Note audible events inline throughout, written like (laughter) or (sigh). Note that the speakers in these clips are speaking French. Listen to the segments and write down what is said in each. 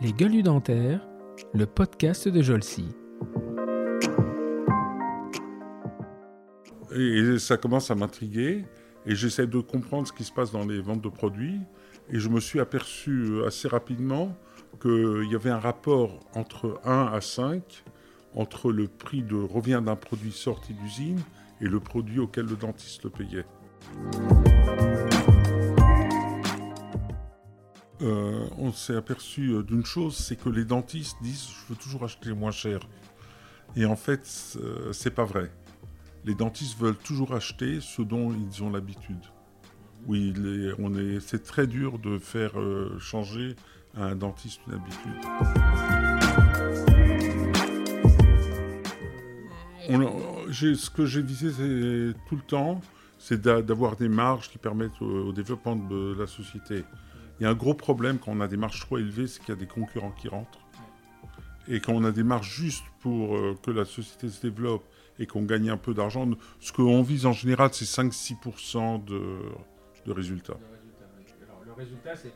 Les gueules dentaires, le podcast de Jolcy. Et ça commence à m'intriguer et j'essaie de comprendre ce qui se passe dans les ventes de produits. Et je me suis aperçu euh, assez rapidement qu'il y avait un rapport entre 1 à 5 entre le prix de revient d'un produit sorti d'usine et le produit auquel le dentiste le payait. Euh, on s'est aperçu euh, d'une chose, c'est que les dentistes disent je veux toujours acheter moins cher. Et en fait, c'est pas vrai. Les dentistes veulent toujours acheter ce dont ils ont l'habitude. Oui, on est, c'est très dur de faire euh, changer à un dentiste une habitude. ce que j'ai visé tout le temps, c'est d'avoir des marges qui permettent au, développement de la société. Il y a un gros problème quand on a des marges trop élevées, c'est qu'il y a des concurrents qui rentrent. Et quand on a des marges justes pour euh, que la société se développe et qu'on gagne un peu d'argent, ce qu'on vise en général, c'est 5-6% de, de résultats. le résultat, c'est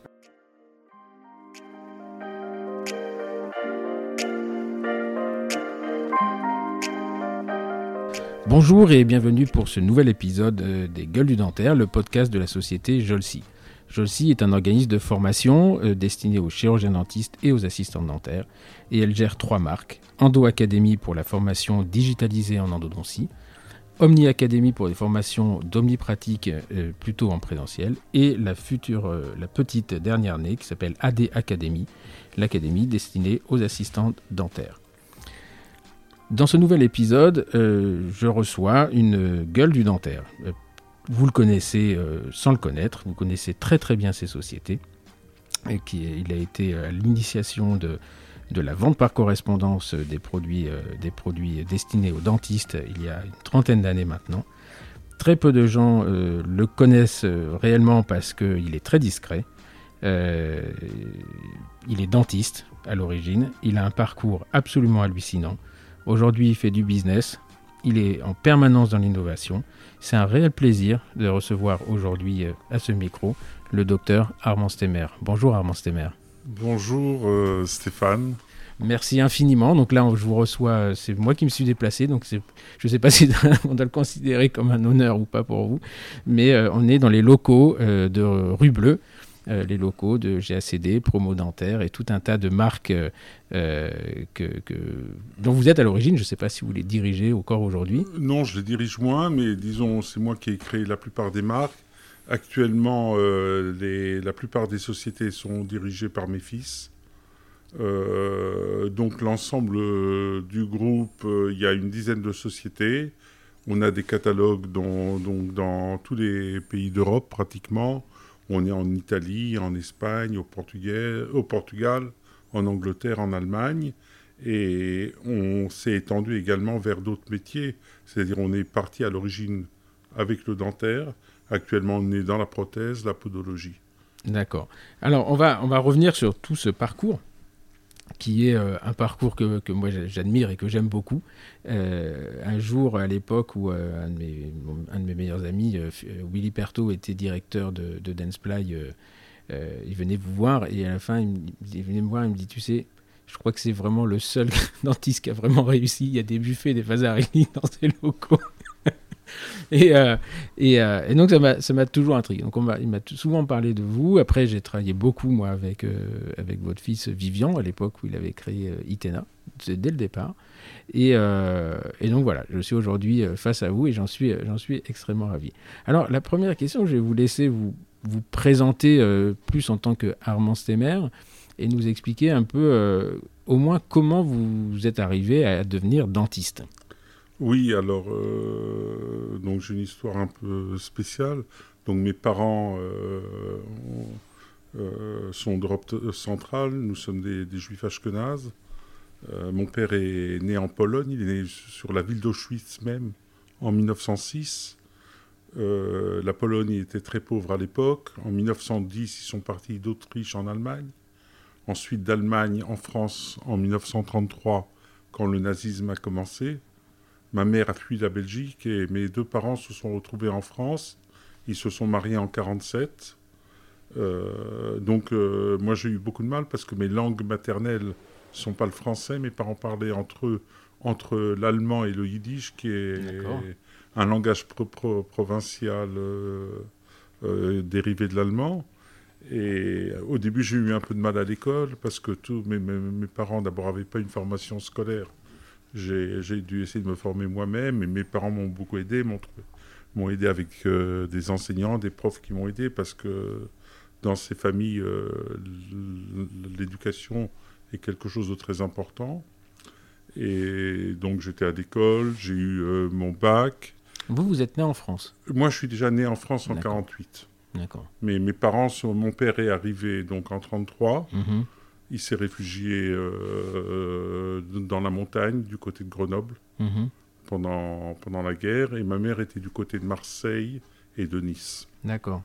Bonjour et bienvenue pour ce nouvel épisode euh, des Gueules du Dentaire, le podcast de la société Jolsi. Jolsi est un organisme de formation euh, destiné aux chirurgiens dentistes et aux assistants dentaires et elle gère trois marques Endo Academy pour la formation digitalisée en endodontie, Omni Academy pour des formations d'omnipratique euh, plutôt en présentiel et la future, la petite dernière née qui s'appelle AD Academy, l'académie destinée aux assistants dentaires. Dans ce nouvel épisode, euh, je reçois une gueule du dentaire. Euh, vous le connaissez euh, sans le connaître, vous connaissez très très bien ces sociétés. Il a été à l'initiation de, la vente par correspondance produits, des produits destinés aux dentistes il y a une trentaine d'années maintenant. Très peu de gens le connaissent réellement parce qu'il est très discret. il est dentiste à l'origine. Il a un parcours absolument hallucinant. Aujourd'hui, il fait du business. Il est en permanence dans l'innovation. C'est un réel plaisir de recevoir aujourd'hui euh, à ce micro le docteur Armand Stemmer. Bonjour Armand Stemmer. Bonjour euh, Stéphane. Merci infiniment. Donc là, je vous reçois, euh, c'est moi qui me suis déplacé, donc je ne sais pas (laughs) si on doit le considérer comme un honneur ou pas pour vous, mais on est dans les locaux de Rue Bleue, les locaux de GACD, Promo Dentaire et tout un tas de marques euh, euh, que, dont vous êtes à l'origine. Je ne sais pas si vous les dirigez encore aujourd'hui. Non, je les dirige moins, mais disons, c'est moi qui ai créé la plupart des marques. Actuellement, la plupart des sociétés sont dirigées par mes fils. donc l'ensemble du groupe, il y a une dizaine de sociétés. On a des catalogues dans tous les pays d'Europe pratiquement. On est en Italie, en Espagne, au, au Portugal, en Angleterre, en Allemagne. Et on s'est étendu également vers d'autres métiers. C'est-à-dire on est parti à l'origine avec le dentaire. Actuellement, on est dans la prothèse, la podologie. D'accord. Alors, on va, on va revenir sur tout ce parcours qui est euh, un parcours que, que moi j'admire et que j'aime beaucoup. Euh, un jour, à l'époque où euh, un, de mes, meilleurs amis, Willy Perto, était directeur de, de Danceply, il venait vous voir et à la fin, il, venait me voir, il me dit, tu sais, je crois que c'est vraiment le seul (laughs) dentiste qui a vraiment réussi. Il y a des buffets, des Fazarini (laughs) dans ses locaux. (laughs) et, euh, euh, et, donc ça m'a toujours intrigué. Donc on il m'a souvent parlé de vous. Après j'ai travaillé beaucoup moi avec, euh, avec votre fils Vivian à l'époque où il avait créé Itena, dès le départ. Et, et, donc voilà, je suis aujourd'hui face à vous et j'en suis, j'en suis extrêmement ravi. Alors la première question, je vais vous laisser vous, vous présenter plus en tant que Armand Stemmer et nous expliquer un peu au moins comment vous êtes arrivé à devenir dentiste. Oui, alors, euh, donc j'ai une histoire un peu spéciale. Donc mes parents euh, euh, sont d'Europe centrale, nous sommes des, juifs ashkenazes. mon père est né en Pologne, il est né sur la ville d'Auschwitz même en 1906. la Pologne était très pauvre à l'époque. En 1910, ils sont partis d'Autriche en Allemagne. Ensuite d'Allemagne en France en 1933, quand le nazisme a commencé. Ma mère a fui la Belgique et mes deux parents se sont retrouvés en France. Ils se sont mariés en 1947. Euh, donc, euh, moi, j'ai eu beaucoup de mal parce que mes langues maternelles ne sont pas le français. Mes parents parlaient entre eux, entre l'allemand et le yiddish, qui est un langage provincial dérivé de l'allemand. Et au début, j'ai eu un peu de mal à l'école parce que tous mes, mes, parents, d'abord, n'avaient pas une formation scolaire. J'ai dû essayer de me former moi-même et mes parents m'ont beaucoup aidé, m'ont aidé avec euh, des enseignants, des profs qui m'ont aidé parce que dans ces familles, euh, l'éducation est quelque chose de très important. Et donc j'étais à l'école, j'ai eu euh, mon bac. Vous, vous êtes né en France? Moi, je suis déjà né en France en 48. D'accord. Mais mes parents, sont, mon père est arrivé donc en 33. Mhm. Il s'est réfugié euh, dans la montagne du côté de Grenoble mhm. pendant, pendant la guerre. Et ma mère était du côté de Marseille et de Nice. D'accord.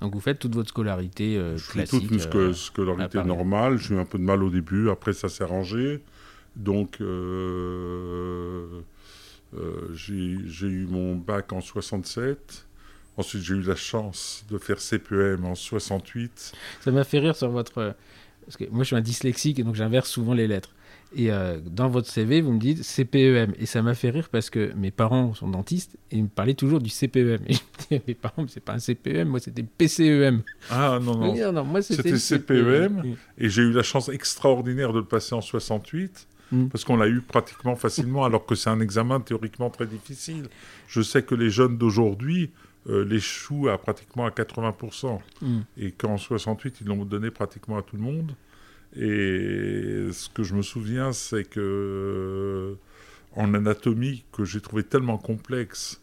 Donc vous faites toute votre scolarité euh, classique Toute une euh, scolarité normale. J'ai eu un peu de mal au début. Après, ça s'est rangé. Donc j'ai eu mon bac en 67. Ensuite, j'ai eu la chance de faire CPM en 68. Ça m'a fait rire sur votre. Parce que moi, je suis un dyslexique et donc j'inverse souvent les lettres. Et euh, dans votre CV, vous me dites CPEM. Et ça m'a fait rire parce que mes parents sont dentistes et ils me parlaient toujours du CPEM. Et je me disais, mes parents, c'est pas un CPEM, moi c'était PCEM. Ah non, non. non, moi c'était CPEM. E et j'ai eu la chance extraordinaire de le passer en 68. Mm. Parce qu'on l'a eu pratiquement facilement, alors que c'est un examen théoriquement très difficile. Je sais que les jeunes d'aujourd'hui, euh, l'échoue à pratiquement à 80%. Mm. Et qu'en 68, ils l'ont donné pratiquement à tout le monde. Et ce que je me souviens, c'est que euh, en anatomie, que j'ai trouvé tellement complexe,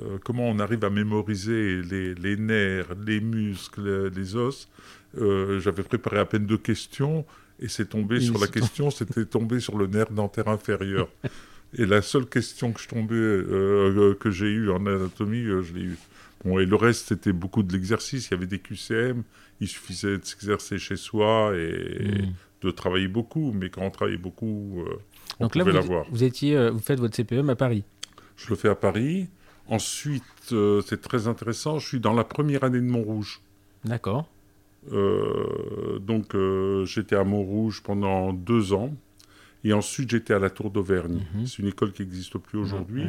euh, comment on arrive à mémoriser les, nerfs, les muscles, les os, j'avais préparé à peine deux questions, et c'est tombé sur la question, c'était tombé sur le nerf dentaire inférieur. (laughs) Et la seule question que je tombais, que j'ai eue en anatomie, je l'ai eue et le reste, c'était beaucoup de l'exercice. Il y avait des QCM. Il suffisait de s'exercer chez soi et hmm. de travailler beaucoup. Mais quand on travaillait beaucoup, euh, on pouvait l'avoir. Vous, étiez, euh, vous faites votre CPM à Paris Je le fais à Paris. Ensuite, euh, c'est très intéressant, je suis dans la première année de Montrouge. D'accord. donc, j'étais à Montrouge pendant deux ans. Et ensuite, j'étais à la Tour d'Auvergne. Mhm. C'est une école qui n'existe plus aujourd'hui.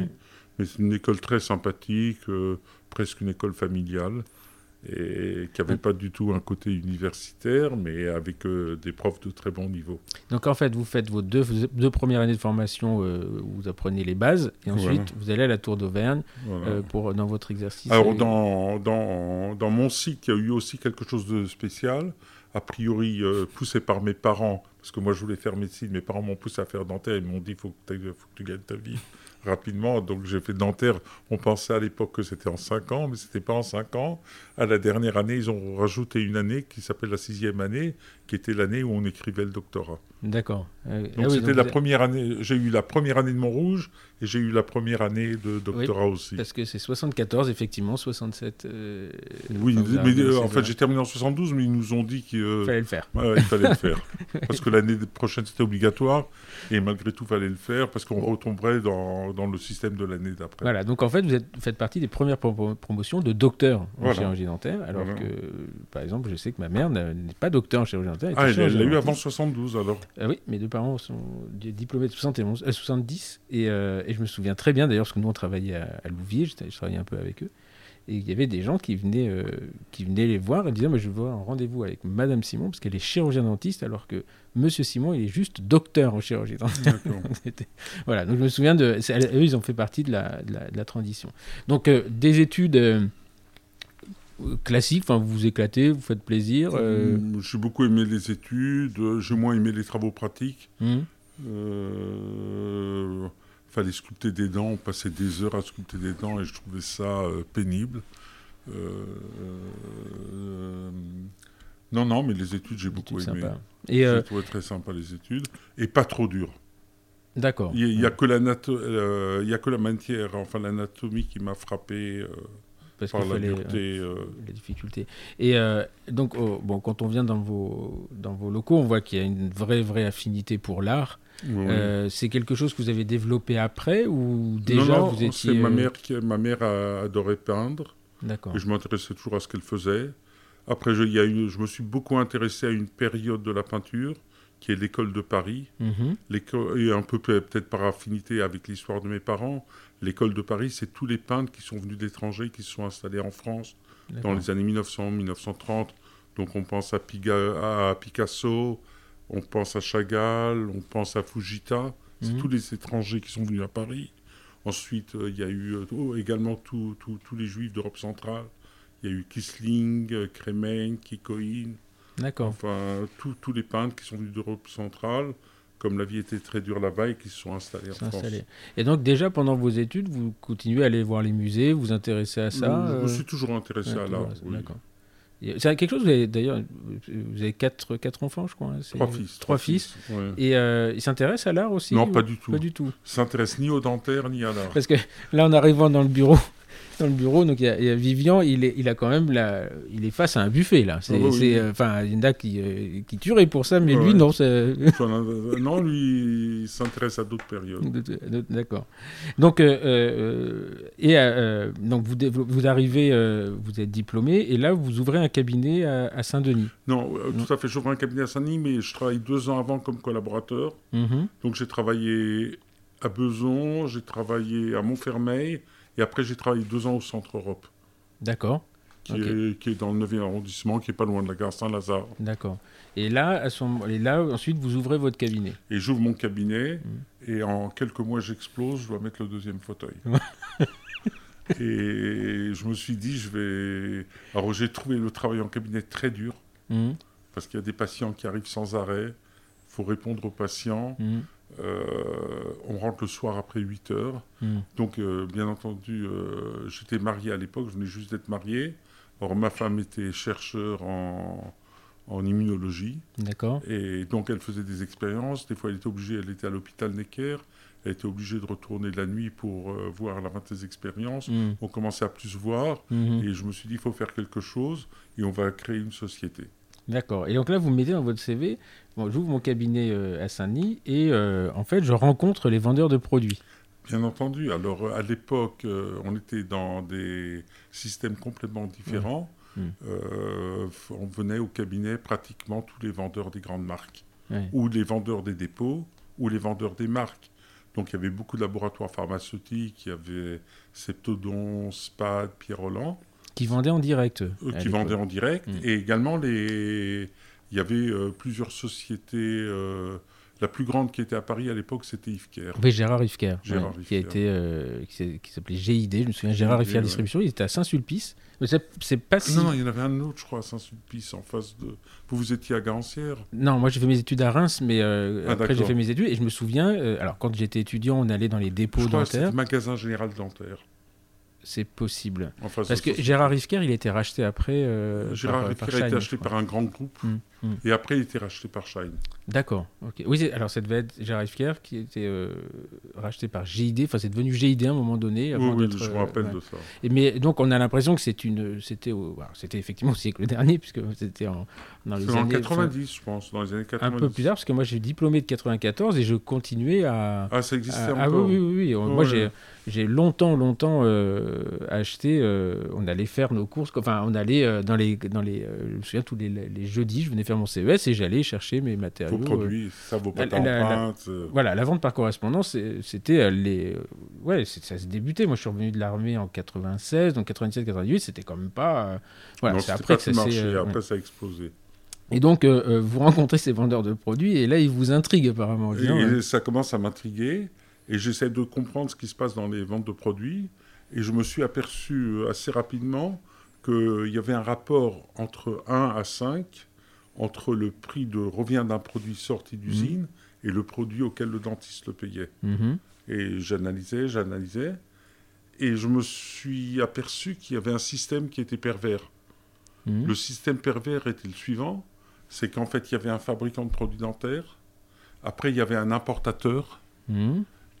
Mais c'est une école très sympathique, presque une école familiale et qui n'avait pas du tout un côté universitaire, mais avec euh, des profs de très bon niveau. Donc en fait, vous faites vos deux, deux premières années de formation euh, où vous apprenez les bases, et ensuite vous allez à la Tour d'Auvergne euh, pour dans votre exercice. Alors dans, dans, dans, mon cycle, il y a eu aussi quelque chose de spécial, a priori poussé par mes parents, parce que moi je voulais faire médecine, mes parents m'ont poussé à faire dentaire, ils m'ont dit il faut, faut, que tu gagnes ta vie rapidement. Donc j'ai fait dentaire. On pensait à l'époque que c'était en 5 ans, mais c'était pas en 5 ans. À la dernière année, ils ont rajouté une année qui s'appelle la sixième année, qui était l'année où on écrivait le doctorat. D'accord. Euh, donc ah c'était la première année. J'ai eu la première année de Montrouge et j'ai eu la première année de doctorat aussi. Parce que c'est 74, effectivement, 67. Euh, oui, mais euh, en fait j'ai terminé en 72, mais ils nous ont dit qu'il fallait le faire. il fallait le faire. (laughs) Parce que l'année prochaine c'était obligatoire et malgré tout il fallait le faire parce qu'on retomberait dans, dans, le système de l'année d'après. Voilà, donc en fait vous êtes, faites partie des premières promotions de docteur en chirurgie dentaire, alors que par exemple je sais que ma mère n'est pas docteur en chirurgie dentaire. Ah, elle l'a eu avant 72 alors. oui, mes deux parents sont diplômés de 71, 70 et, euh, et, je me souviens très bien d'ailleurs parce que nous on travaillait à, Louvier, je, travaillais un peu avec eux et il y avait des gens qui venaient, euh, qui venaient les voir et disaient moi je veux un rendez-vous avec Madame Simon parce qu'elle est chirurgien dentiste alors que Monsieur Simon il est juste docteur en chirurgie dentaire. (laughs) voilà donc je me souviens de eux ils ont fait partie de la, de la, transition. Donc euh, des études classique, enfin vous vous éclatez, vous faites plaisir. Euh... J'ai beaucoup aimé les études, j'ai moins aimé les travaux pratiques. Mmh. Euh, fallait sculpter des dents, on passait des heures à sculpter des dents et je trouvais ça euh, pénible. Euh, non, non, mais les études, j'ai beaucoup aimé. Et j'ai trouvé très sympa les études et pas trop dur. D'accord. Il n'y a, a, que la matière, enfin l'anatomie qui m'a frappé parce qu'il fallait euh, euh, la difficulté. Et euh, donc, oh, bon, quand on vient dans vos, dans vos locaux, on voit qu'il y a une vraie, vraie affinité pour l'art. C'est quelque chose que vous avez développé après ou déjà vous étiez... ma mère qui ma mère adorait peindre. D'accord. Et je m'intéressais toujours à ce qu'elle faisait. Après, je, y a eu, je me suis beaucoup intéressé à une période de la peinture, qui est l'école de Paris. L'école- Et un peu peut- peut-être par affinité avec l'histoire de mes parents, l'école de Paris, c'est tous les peintres qui sont venus d'étrangers, qui se sont installés en France dans les années 1900-1930. Donc on pense à, Piga- à Picasso, on pense à Chagall, on pense à Fujita. C'est Mhm. tous les étrangers qui sont venus à Paris. Ensuite, euh, il y a eu euh, oh, également tous les juifs d'Europe centrale. Il y a eu Kisling, euh, Kremen, Kikoïn, D'accord. enfin tous les peintres qui sont venus d'Europe centrale, comme la vie était très dure là-bas et qui se sont installés en France. Et donc déjà pendant vos études, vous continuez à aller voir les musées, vous intéressez à ça je euh, me suis toujours intéressé ouais, à l'art. oui. D'accord. C'est quelque chose, vous avez d'ailleurs, vous avez quatre, quatre enfants, je crois. hein, Trois fils. Trois fils. ouais. Et euh, ils s'intéressent à l'art aussi Non, ou- pas du tout. Pas du tout? S'intéresse ni au dentaire ni à l'art. Parce que là, en arrivant dans le bureau, dans le bureau, donc il y, a- il y a Vivian, il est, il a quand même la, il est face à un buffet là. C'est, Ah bah oui. euh, enfin, il y en a qui, euh, qui tueraient pour ça, mais Ouais, lui non. (laughs) euh, non, lui, il s'intéresse à d'autres périodes. D'accord. Donc, et donc vous, vous arrivez, vous êtes diplômé, et là vous ouvrez un cabinet à, à Saint-Denis. Non, Non. tout à fait. J'ouvre un cabinet à Saint-Denis, mais je travaille deux ans avant comme collaborateur. Mhm. Donc j'ai travaillé à Beson, j'ai travaillé à Montfermeil, et après j'ai travaillé deux ans au Centre Europe, D'accord. qui, est, qui est dans le 9e arrondissement, qui est pas loin de la gare Saint-Lazare. D'accord. Et là, à son, et là, ensuite, vous ouvrez votre cabinet. Et j'ouvre mon cabinet, Mm. et en quelques mois j'explose, je dois mettre le deuxième fauteuil. (laughs) et je me suis dit, je vais... Alors j'ai trouvé le travail en cabinet très dur, Mhm. parce qu'il y a des patients qui arrivent sans arrêt, il faut répondre aux patients, Mhm. Euh, on rentre le soir après 8 heures. Mhm. Donc, euh, bien entendu, euh, j'étais marié à l'époque, je venais juste d'être marié. Or, ma femme était chercheur en, en immunologie. D'accord. Et donc, elle faisait des expériences. Des fois, elle était obligée, elle était à l'hôpital Necker. Elle était obligée de retourner la nuit pour euh, voir la fin de ses expériences. Mhm. On commençait à plus voir. Mhm. Et je me suis dit, il faut faire quelque chose. Et on va créer une société. D'accord. Et donc là, vous mettez dans votre CV, bon, j'ouvre mon cabinet euh, à Saint-Denis et euh, en fait, je rencontre les vendeurs de produits. Bien entendu. Alors, euh, à l'époque, euh, on était dans des systèmes complètement différents. Mm. Euh, f- on venait au cabinet pratiquement tous les vendeurs des grandes marques, ou les vendeurs des dépôts, ou les vendeurs des marques. Donc, il y avait beaucoup de laboratoires pharmaceutiques. Il y avait Septodon, Spad, Pierre Roland, Qui vendaient en direct. qui vendaient en direct. Mm. Et également, les... il y avait euh, plusieurs sociétés. euh, La plus grande qui était à Paris à l'époque, c'était Ifker. Oui, Gérard Rifker, Gérard ouais, qui a été, euh, qui s'appelait GID, je me souviens, Gérard GID, Rifker ouais. Distribution, il était à Saint-Sulpice. Mais c'est pas si... Non, il y en avait un autre, je crois, à Saint-Sulpice, en face de. Vous, vous étiez à Garancière Non, moi j'ai fait mes études à Reims, mais euh, Ah, après j'ai fait mes études et je me souviens, euh, alors quand j'étais étudiant, on allait dans les dépôts Je crois c'était dentaires, le magasin général dentaire. C'est possible. Parce que Gérard Rifker, il a été racheté après. euh, Gérard par- Rifker par a été acheté par un grand groupe. Hum, hum. Et après, il a été racheté par Shine. D'accord. ok. Oui, alors ça devait être Gérard Rifker qui était euh, racheté par GID. Enfin, c'est devenu GID à un moment donné. Oui, Avant oui, je me euh, rappelle ouais. de ça. Et mais donc on a l'impression que c'est une, c'était, effectivement au siècle dernier puisque c'était en, dans les C'est en années 90, je pense, dans les années un 90. peu plus tard parce que moi j'ai diplômé de 94 et je continuais à. Ah, ça existait à- ah encore oui, oui, oui, oui. Moi Ouais. j'ai, j'ai longtemps, longtemps euh, acheté. euh, on allait faire nos courses. Enfin, on allait euh, dans les, dans les. je me souviens tous les, les jeudis, je venais faire mon CES et j'allais chercher mes matériaux. Vos produits, ça, la- pâtes la- la- voilà, la vente par correspondance, c'était les. Ouais, ça se débutait. Moi, je suis revenu de l'armée en 96, donc 97-98, c'était quand même pas. Voilà, c'est après pas que ça s'est. Après, ça a explosé. Et donc, vous rencontrez ces vendeurs de produits, et là, ils vous intriguent apparemment. Et, ça commence à m'intriguer. Et j'essaie de comprendre ce qui se passe dans les ventes de produits. Et je me suis aperçu euh, assez rapidement qu'il y avait un rapport entre 1 à 5 entre le prix de revient d'un produit sorti d'usine et le produit auquel le dentiste le payait. mhm, Et j'analysais, j'analysais. Et je me suis aperçu qu'il y avait un système qui était pervers. mhm. Le système pervers était le suivant? C'est qu'en fait, il y avait un fabricant de produits dentaires. Après, il y avait un importateur.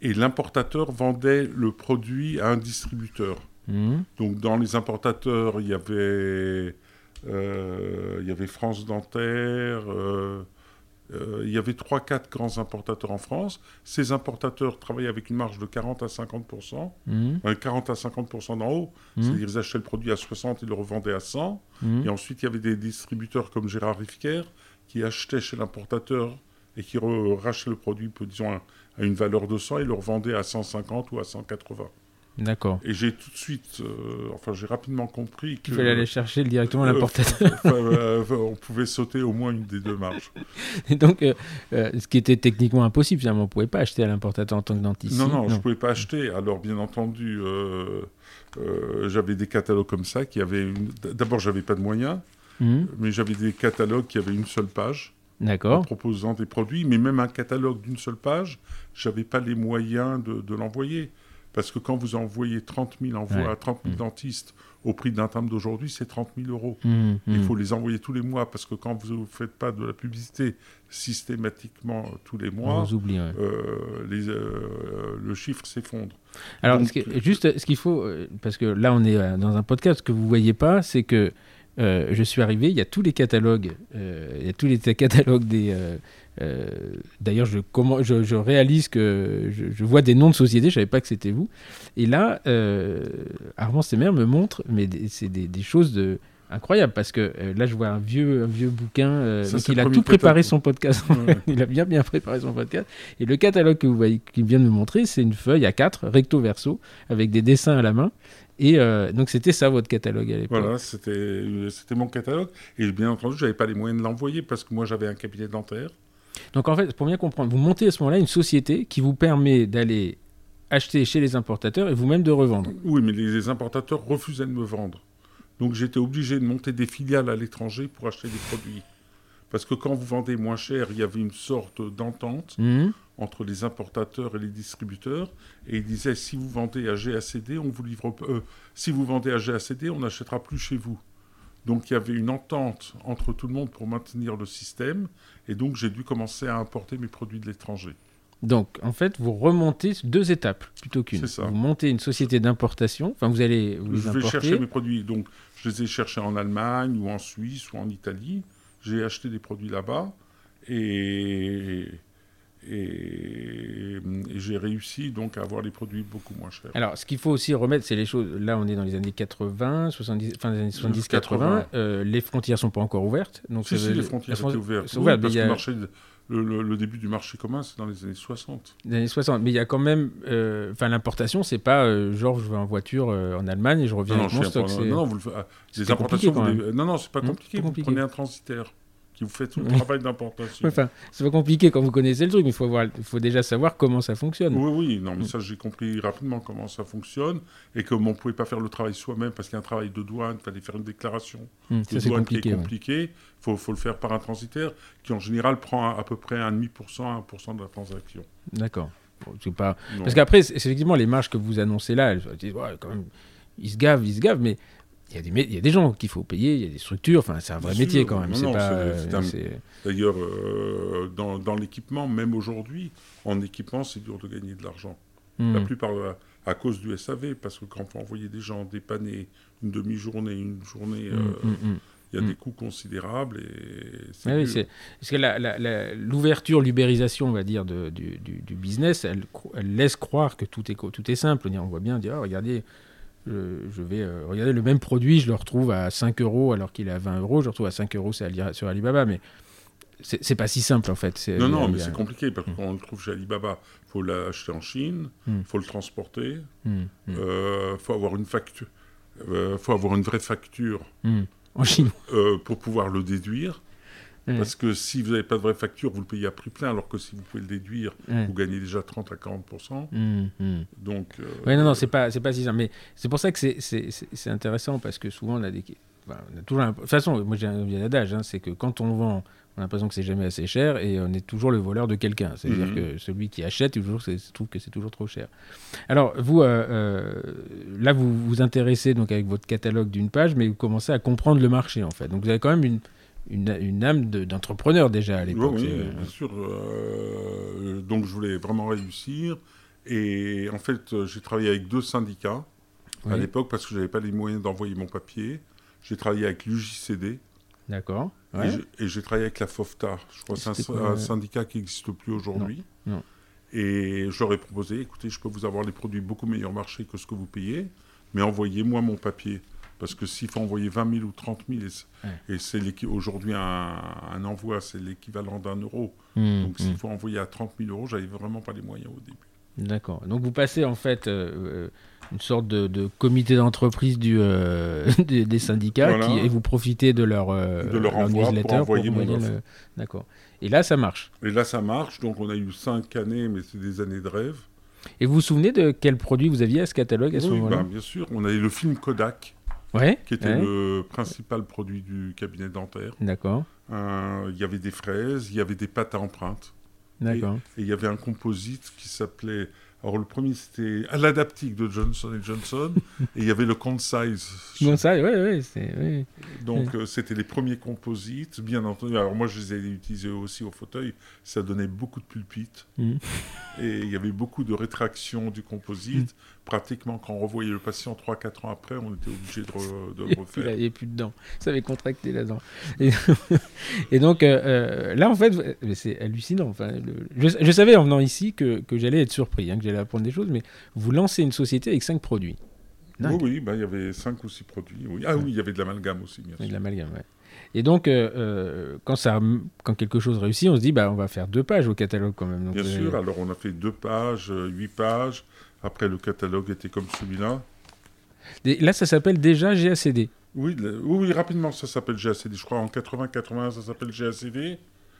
Et l'importateur vendait le produit à un distributeur. mhm, Donc, dans les importateurs, il y avait, euh, il y avait France Dentaire, euh, euh, il y avait 3-4 grands importateurs en France. Ces importateurs travaillaient avec une marge de 40 à 50 Mhm. 40 à 50% d'en haut. Mhm. C'est-à-dire qu'ils achetaient le produit à 60 et le revendaient à 100. Mhm. Et ensuite, il y avait des distributeurs comme Gérard Rifker qui achetaient chez l'importateur et qui rachetaient le produit, disons, à, une valeur de 100 et le revendaient à 150 ou à 180. D'accord. Et j'ai tout de suite, euh, enfin, j'ai rapidement compris que. Il fallait aller chercher directement euh, l'importateur. (laughs) euh, on pouvait sauter au moins une des deux marges. (laughs) Et donc, euh, ce qui était techniquement impossible, finalement, on ne pouvait pas acheter à l'importateur en tant que dentiste. Non, non, je ne pouvais pas acheter. Alors, bien entendu, j'avais des catalogues comme ça qui avaient. Une... D'abord, j'avais pas de moyens, Mhm. mais j'avais des catalogues qui avaient une seule page. En D'accord. proposant des produits, mais même un catalogue d'une seule page, j'avais pas les moyens de, de l'envoyer. Parce que quand vous envoyez 30 000 envois Ouais. à 30 000 Mm. dentistes au prix d'un timbre d'aujourd'hui, c'est 30 000 euros. Mhm, Il mhm. faut les envoyer tous les mois parce que quand vous ne faites pas de la publicité systématiquement euh, tous les mois, vous oublie, ouais. euh, les, euh, le chiffre s'effondre. Alors, Donc, ce que- juste ce qu'il faut, parce que là on est dans un podcast, ce que vous voyez pas, c'est que euh, je suis arrivé, il y a tous les catalogues, euh, il y a tous les (laughs) catalogues des. euh, D'ailleurs, je, je, je réalise que je, je vois des noms de sociétés, je savais pas que c'était vous. Et là, Armand Semer me montre, mais c'est des, des choses de incroyables parce que euh, là, je vois un vieux, un vieux bouquin. euh, Ça, donc il a tout préparé son podcast. Ouais. (laughs) il a bien bien préparé son podcast. Et le catalogue que vous voyez, qu'il vient de me montrer, c'est une feuille à 4, recto verso, avec des dessins à la main. Et euh, donc c'était ça votre catalogue à l'époque. Voilà, c'était c'était mon catalogue. Et bien entendu, j'avais pas les moyens de l'envoyer parce que moi, j'avais un cabinet dentaire. Donc en fait, pour bien comprendre, vous montez à ce moment-là une société qui vous permet d'aller acheter chez les importateurs et vous-même de revendre. Oui, mais les, les importateurs refusaient de me vendre. Donc j'étais obligé de monter des filiales à l'étranger pour acheter des produits. Parce que quand vous vendez moins cher, il y avait une sorte d'entente Mhm. Entre les importateurs et les distributeurs. Et ils disaient, si vous vendez à GACD, on vous livre... euh, si vous vendez à GACD, on n'achètera plus chez vous. Donc il y avait une entente entre tout le monde pour maintenir le système. Et donc j'ai dû commencer à importer mes produits de l'étranger. Donc en fait, vous remontez deux étapes plutôt qu'une. C'est ça. Vous montez une société d'importation, enfin vous allez vous les Je vais chercher mes produits. Donc, je les ai cherchés en Allemagne ou en Suisse ou en Italie. J'ai acheté des produits là-bas et, et, et j'ai réussi donc à avoir les produits beaucoup moins chers. Alors, ce qu'il faut aussi remettre, c'est les choses. Là, on est dans les années 80, 70, fin des années 70, 80. 80. Euh, les frontières sont pas encore ouvertes. Donc, Si, si, les frontières ouvertes. sont Oui, ouvertes, mais parce que le, marché, le, le- le début du marché commun, c'est dans les années 60. des années 60. Mais il y a quand même. euh, Enfin, l'importation, c'est pas euh, genre je vais en voiture euh, en Allemagne et je reviens Non, non, avec mon je suis stock. non, non, vous le les importations, vous les- non, non, c'est pas Hum, compliqué. Vous compliqué. prenez un transitaire qui vous fait tout le travail d'importation. Enfin, c'est pas compliqué quand vous connaissez le truc, mais il faut, déjà savoir comment ça fonctionne. Oui, oui, non, mais Mm. ça, j'ai compris rapidement comment ça fonctionne et comme on ne pouvait pas faire le travail soi-même parce qu'il y a un travail de douane, il fallait faire une déclaration Hum, de ça, douane qui est ouais. compliqué. Il faut, faut le faire par un transitaire qui, en général, prend à, à peu près un demi pour cent, 1% de la transaction. D'accord. Bon, pas... Parce qu'après, effectivement les marges que vous annoncez là, elles quand même, ils se gavent, ils se gavent, mais il y, a des mé- il y a des gens qu'il faut payer, il y a des structures, enfin, c'est un vrai Bien métier sûr. quand même. D'ailleurs, euh, dans, dans l'équipement, même aujourd'hui, en équipement, c'est dur de gagner de l'argent. Hmm. La plupart, euh, à cause du SAV, parce que quand on envoyer des gens dépanner une demi-journée, une journée, euh, Hmm, hmm, hmm. il y a des coûts considérables et c'est Ah oui, parce que l'ouverture, l'ubérisation, on va dire, de- du, du- du business, elle, laisse croire que tout est, co- tout est simple. On voit bien, dire, Ah, regardez, je, je vais euh, regarder le même produit, je le retrouve à 5 euros alors qu'il est à 20 euros, je le retrouve à 5 euros sur Alibaba, mais c'est pas si simple en fait. Non, a- non, mais a- c'est compliqué parce que Mm. quand on le trouve chez Alibaba, il faut l'acheter en Chine, il Mm. faut le transporter, Hmm, il hmm, faut avoir une facture, euh, faut avoir une vraie facture hmm. En Chine. euh, pour pouvoir le déduire. Ouais. Parce que si vous n'avez pas de vraie facture, vous le payez à prix plein, alors que si vous pouvez le déduire, Ouais. vous gagnez déjà 30 à 40% Hmm, hmm. Donc, euh, Ouais, non, non, c'est pas, c'est pas si simple. Mais c'est pour ça que c'est, c'est, c'est- c'est intéressant parce que souvent on a des. enfin, on a toujours de toute façon, moi j'ai un, adage, hein, c'est que quand on vend, on a l'impression que c'est jamais assez cher et on est toujours le voleur de quelqu'un. C'est-à-dire Mhm. que celui qui achète, toujours, trouve que c'est toujours trop cher. Alors, vous, euh, euh, là, vous vous intéressez donc avec votre catalogue d'une page, mais vous commencez à comprendre le marché en fait. Donc vous avez quand même une, une, une âme de- d'entrepreneur déjà à l'époque. oui, C'est- bien sûr. euh, donc, je voulais vraiment réussir. Et en fait, euh, j'ai travaillé avec deux syndicats à l'époque parce que je n'avais pas les moyens d'envoyer mon papier. J'ai travaillé avec l'UJCD, D'accord. Et Ouais. j'ai- Et j'ai travaillé avec la FOFTA. Je crois que c'est un, euh, syndicat qui n'existe plus aujourd'hui. Non, non. Et je leur ai proposé, écoutez, je peux vous avoir des produits beaucoup meilleur marché que ce que vous payez, mais envoyez-moi mon papier. Parce que s'il faut envoyer 20 000 ou 30 000, et Ouais. c'est aujourd'hui un, un envoi, c'est l'équivalent d'un euro. Hmm, Donc s'il faut envoyer à 30 000 euros, j'avais vraiment pas les moyens au début. D'accord. Donc vous passez en fait euh, euh, une sorte de, de comité d'entreprise du, euh, (laughs) des, des syndicats Voilà. qui, et vous profitez de leur, euh, De leur envoi pour envoyer envoyer le- D'accord. Et là, ça marche. Et là, ça marche. Donc on a eu 5 années, mais c'est des années de rêve. Et vous vous souvenez de quel produit vous aviez à ce catalogue à ce Oui, moment-là? ben, bien sûr. On avait le film Kodak, Ouais. qui était ouais. le principal produit du cabinet dentaire. D'accord. Euh, Il y avait des fraises, il y avait des pâtes à empreintes. D'accord. Et il y avait un composite qui s'appelait. Alors, le premier, c'était à l'adaptique de Johnson Johnson. (laughs) et il y avait le Concise. Ouais, c'est. ouais. Donc, euh, c'était les premiers composites, bien entendu. Alors, moi, je les ai utilisés aussi au fauteuil. Ça donnait beaucoup de pulpite. Mhm. Et il y avait beaucoup de rétraction du composite. Pratiquement, quand on revoyait le patient 3-4 ans après, on était obligé de, re- de (laughs) Il le n'y refaire. il y a plus de dents. Ça avait contracté la dent. Et, (laughs) et donc, euh, euh, là, en fait, c'est hallucinant. Enfin, le- je, je savais en venant ici que, que j'allais être surpris, hein, que j'allais apprendre des choses, mais vous lancez une société avec cinq produits. Oui, Dingue. oui, bah, il y avait 5 ou 6 produits. Oui. Ah oui, il y avait de l'amalgame aussi, bien sûr. de l'amalgame, ouais. Et donc, euh, quand, ça, quand quelque chose réussit, on se dit, bah, on va faire deux pages au catalogue quand même. Donc, Bien sûr, alors on a fait 2 pages, 8 pages. Après, le catalogue était comme celui-là. Là, ça s'appelle déjà GACD. Oui, le- oui, rapidement, ça s'appelle GACD. Je crois en 80-81, ça s'appelle GACD.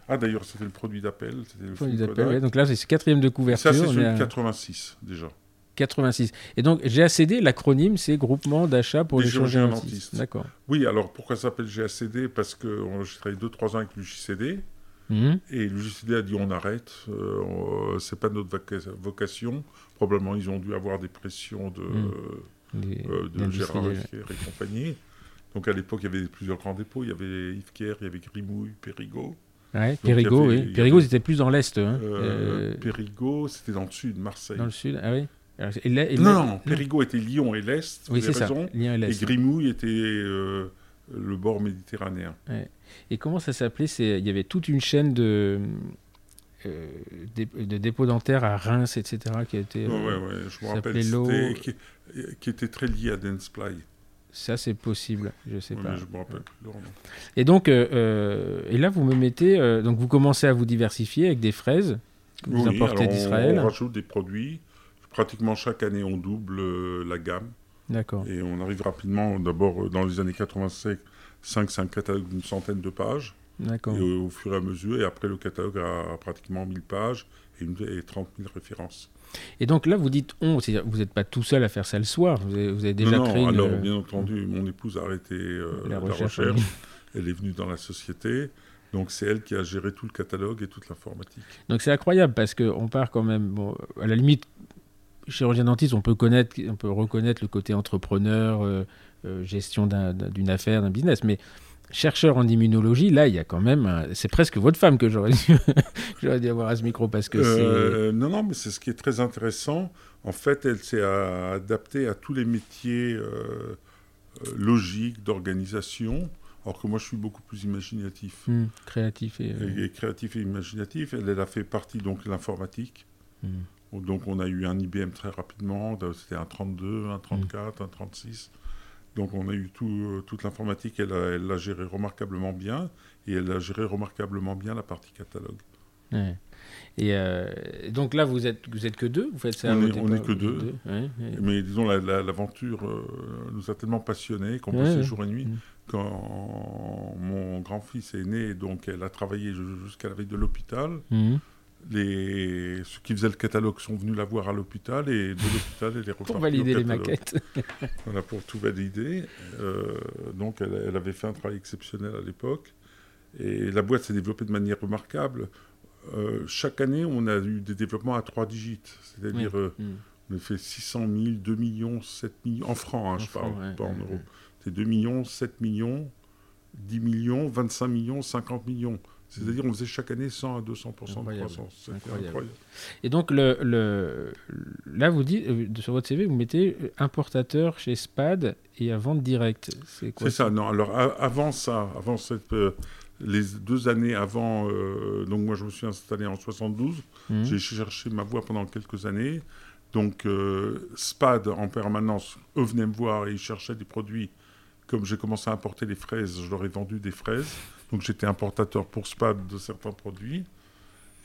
Ah, d'ailleurs, c'était le produit d'appel. Le Produit d'appel, ouais. Donc là, c'est ce quatrième de Et couverture. ça, c'est celui est à de 86, déjà. 86. Et donc, GACD, l'acronyme, c'est Groupement d'achat pour les chirurgiens dentistes. D'accord. Oui, alors pourquoi ça s'appelle GACD Parce que j'ai travaillé 2-3 ans avec l'UJCD. Mhm. Et l'UJCD a dit on arrête, euh, c'est pas notre voca- vocation. Probablement, ils ont dû avoir des pressions de, Mm. Les- euh, de Gérard. Yves et compagnie. Donc à l'époque, il y avait plusieurs grands dépôts. Il y avait Kerr, il y avait Grimouille, Périgueux. Ouais, avait- oui. c'était plus dans l'Est, hein. Euh, Euh, c'était dans le sud, Marseille. dans le Sud, ah oui Alors, et là- et Non, non, Périgueux était Lyon et l'Est, Oui, c'est ça, lien et Et. Grimouille était le bord méditerranéen. Et comment ça s'appelait Il y avait toute une chaîne de, euh, de dépôts dentaires à Reims, etc., qui a été... Ouais, euh, ouais, je me rappelle, c'était- qui, qui était très lié à Danceply. Ça, c'est possible, je sais Ouais, pas. mais je me rappelle plus leur nom. Et donc, euh, euh, et là, vous me mettez... euh, donc, vous commencez à vous diversifier avec des fraises que vous Oui, importez d'Israël. On rajoute des produits. Pratiquement chaque année, on double euh, la gamme. D'accord. Et on arrive rapidement, d'abord euh, dans les années 85, 5, c'est un catalogue d'une centaine de pages. D'accord. Et au, au fur et à mesure, et après le catalogue a pratiquement 1000 pages et, une, et 30 000 références. Et donc là, vous dites on, c'est-à-dire vous n'êtes pas tout seul à faire ça le soir. Vous avez, vous avez déjà non, non, créé une- alors bien entendu, mon épouse a arrêté euh, la la recherche. recherche. Elle est venue dans la société. Donc c'est elle qui a géré tout le catalogue et toute l'informatique. Donc c'est incroyable parce qu'on part quand même, bon, à la limite, chirurgien dentiste, on peut, connaître, on peut reconnaître le côté entrepreneur, euh, euh, gestion d'un- d'un- d'une affaire, d'un business, mais chercheur en immunologie, là, il y a quand même, un- c'est presque votre femme que j'aurais dû, (laughs) avoir à ce micro parce que Euh, non, non, mais c'est ce qui est très intéressant. En fait, elle s'est adaptée à tous les métiers euh, logiques, d'organisation, alors que moi, je suis beaucoup plus imaginatif. hmm, créatif et... euh, Et, et créatif et imaginatif. Elle, elle a fait partie donc de l'informatique. hmm. Donc on a eu un IBM très rapidement, c'était un 32, un 34, un 36. Donc on a eu tout, euh, toute l'informatique, elle l'a géré remarquablement bien, et elle a géré remarquablement bien la partie catalogue. Ouais. Et euh, donc là, vous êtes, vous êtes que deux? Vous faites ça On au est- départ, on est vous que deux. ouais, ouais. Mais disons, la- la- l'aventure euh, nous a tellement passionnés qu'on ouais. jour et nuit. Mm. Quand mon grand-fils est né, donc elle a travaillé ju- jusqu'à la veille de l'hôpital. Les... Ceux qui faisaient le catalogue sont venus la voir à l'hôpital et de l'hôpital, elle est repartie Pour au valider les maquettes. (laughs) Voilà, pour tout valider. Euh, donc, elle, elle avait fait un travail exceptionnel à l'époque. Et la boîte s'est développée de manière remarquable. Euh, chaque année, on a eu des développements à trois digits. C'est-à-dire, euh, Mhm. on a fait 600 000, 2 millions, 7 millions, en francs, hein, je parle, ouais, pas en ouais, euros. ouais. C'est 2 millions, 7 millions, 10 millions, 25 millions, 50 millions. C'est-à-dire on faisait chaque année 100 à 200 de croissance. C'est incroyable. Et donc le, le, là, vous dites, euh, sur votre CV, vous mettez importateur chez SPAD et à vente directe. C'est quoi C'est ça, non. Alors avant ça, avant cette, euh, les deux années avant, euh, donc moi je me suis installé en 72, mmh. j'ai cherché ma voie pendant quelques années. Donc SPAD en permanence, eux venaient me voir et ils cherchaient des produits. Comme j'ai commencé à importer les fraises, je leur ai vendu des fraises. Donc j'étais importateur pour SPAD de certains produits.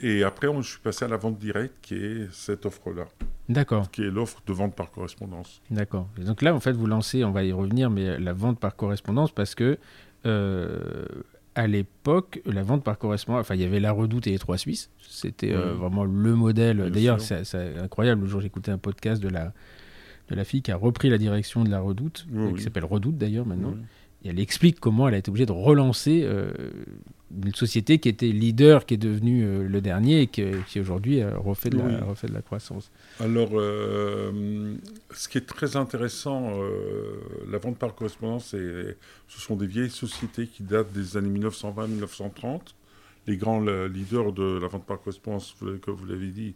Et après, je suis passé à la vente directe, qui est cette offre-là. D'accord. Qui est l'offre de vente par correspondance. D'accord. Donc là, en fait, vous lancez, on va y revenir, mais la vente par correspondance, parce que euh, à l'époque, la vente par correspondance, enfin, il y avait la Redoute et les Trois Suisses. C'était euh, vraiment le modèle. D'ailleurs, c'est incroyable. Le jour, j'écoutais un podcast de la, de la fille qui a repris la direction de la Redoute, qui s'appelle Redoute d'ailleurs maintenant et elle explique comment elle a été obligée de relancer euh, une société qui était leader, qui est devenue euh, le dernier et qui, qui aujourd'hui euh, refait, de la, refait de la croissance. Alors, ce qui est très intéressant, la vente par correspondance, ce sont des vieilles sociétés qui datent des années 1920-1930. Les grands leaders de la vente par correspondance, comme vous l'avez dit,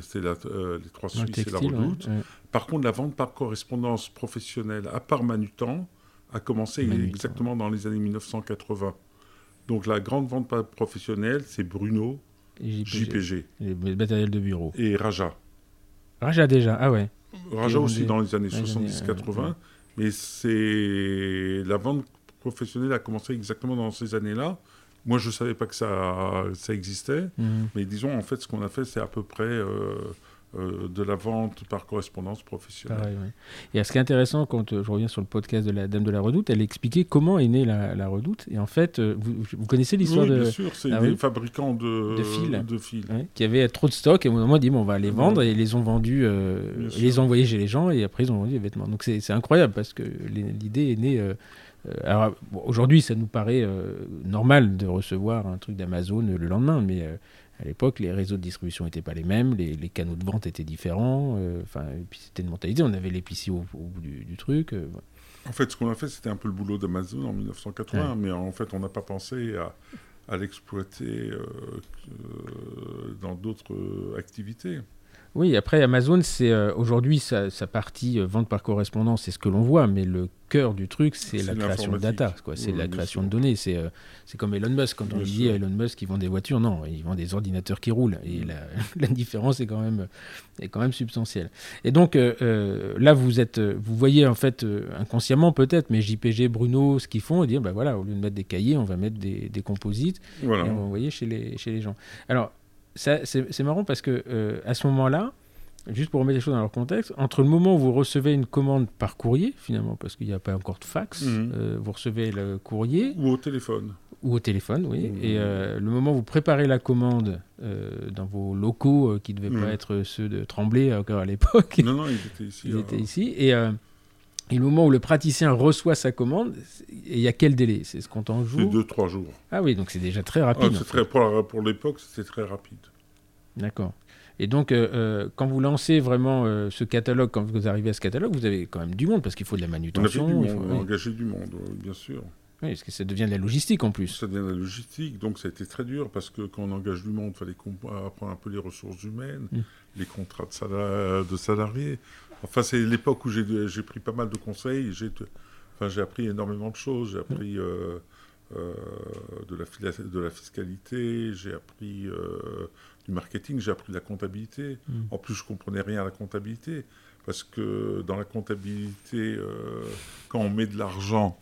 c'était les trois Suisses et la Redoute. Par contre, la vente par correspondance professionnelle, à part Manutan, a commencé exactement dans les années 1980. Donc la grande vente professionnelle, c'est Bruno, JPG. Les matériels de bureau. Et Raja. Raja déjà, ah ouais. Raja aussi dans les années 70-80. Mais c'est la vente professionnelle a commencé exactement dans ces années-là. Moi, je ne savais pas que ça, ça existait. Mhm. Mais disons, en fait, ce qu'on a fait, c'est à peu près... Euh, euh, de la vente par correspondance professionnelle. Et ce qui est intéressant, quand euh, je reviens sur le podcast de la Dame de la Redoute, elle expliquait comment est née la, Redoute. Et en fait, euh, vous, connaissez l'histoire oui, de. Bien sûr, c'est des fabricants de, de fils. qui avaient trop de stock et au moment, dit bon, on va les vendre et ils les ont vendus, ils les ont envoyés chez les gens et après ils ont vendu les vêtements. Donc c'est incroyable parce que l'idée est née. alors aujourd'hui, ça nous paraît normal de recevoir un truc d'Amazon le lendemain, mais à l'époque, les réseaux de distribution n'étaient pas les mêmes, les, canaux de vente étaient différents. Euh, enfin, puis c'était une mentalité. On avait l'épicier au, bout du, truc. Euh, en fait, ce qu'on a fait, c'était un peu le boulot d'Amazon en 1980, mais en fait, on n'a pas pensé à, l'exploiter euh, dans d'autres activités. Oui, après Amazon, c'est aujourd'hui sa, partie vente par correspondance, c'est ce que l'on voit, mais le cœur du truc, c'est la création de data, quoi. C'est la création de données. C'est euh, c'est comme Elon Musk. Quand on dit Elon Musk, il vend des voitures, non, il vend des ordinateurs qui roulent. Et la, (laughs) la différence est quand même est quand même substantielle. Et donc euh, euh, là, vous êtes, vous voyez en fait inconsciemment peut-être, mais JPG, Bruno, ce qu'ils font, ils disent bah voilà, au lieu de mettre des cahiers, on va mettre des, des composites et on va envoyer chez les chez les gens. Alors c'est marrant parce que à ce moment-là juste pour remettre les choses dans leur contexte, entre le moment où vous recevez une commande par courrier, finalement, parce qu'il n'y a pas encore de fax, mhm. euh, vous recevez le courrier. Ou au téléphone. Ou au téléphone, oui. Et euh, le moment où vous préparez la commande euh, dans vos locaux, qui ne devaient pas mhm. être ceux de Tremblay encore à l'époque. Non, non, ils étaient ici. ils étaient ici. Et, et, le moment où le praticien reçoit sa commande, il y a quel délai? C'est ce qu'on en joue? C'est deux, trois jours. Ah oui, donc c'est déjà très rapide. Ah, très, pour, pour l'époque, c'était très rapide. D'accord. Et donc, euh, euh, quand vous lancez vraiment euh, ce catalogue, quand vous arrivez à ce catalogue, vous avez quand même du monde parce qu'il faut de la manutention. On a, du monde, faut, engager du monde, bien sûr. Oui, parce que ça devient de la logistique en plus. Ça devient de la logistique, donc ça a été très dur parce que quand on engage du monde, il fallait apprendre un peu les ressources humaines, mm. les contrats de, de salariés. Enfin, c'est l'époque où j'ai pris pas mal de conseils. J'ai enfin, appris énormément de choses. J'ai appris de, la, de la fiscalité, j'ai appris du marketing, j'ai appris la comptabilité. Mm. En plus, je comprenais rien à la comptabilité. Parce que dans la comptabilité, euh, quand on met de l'argent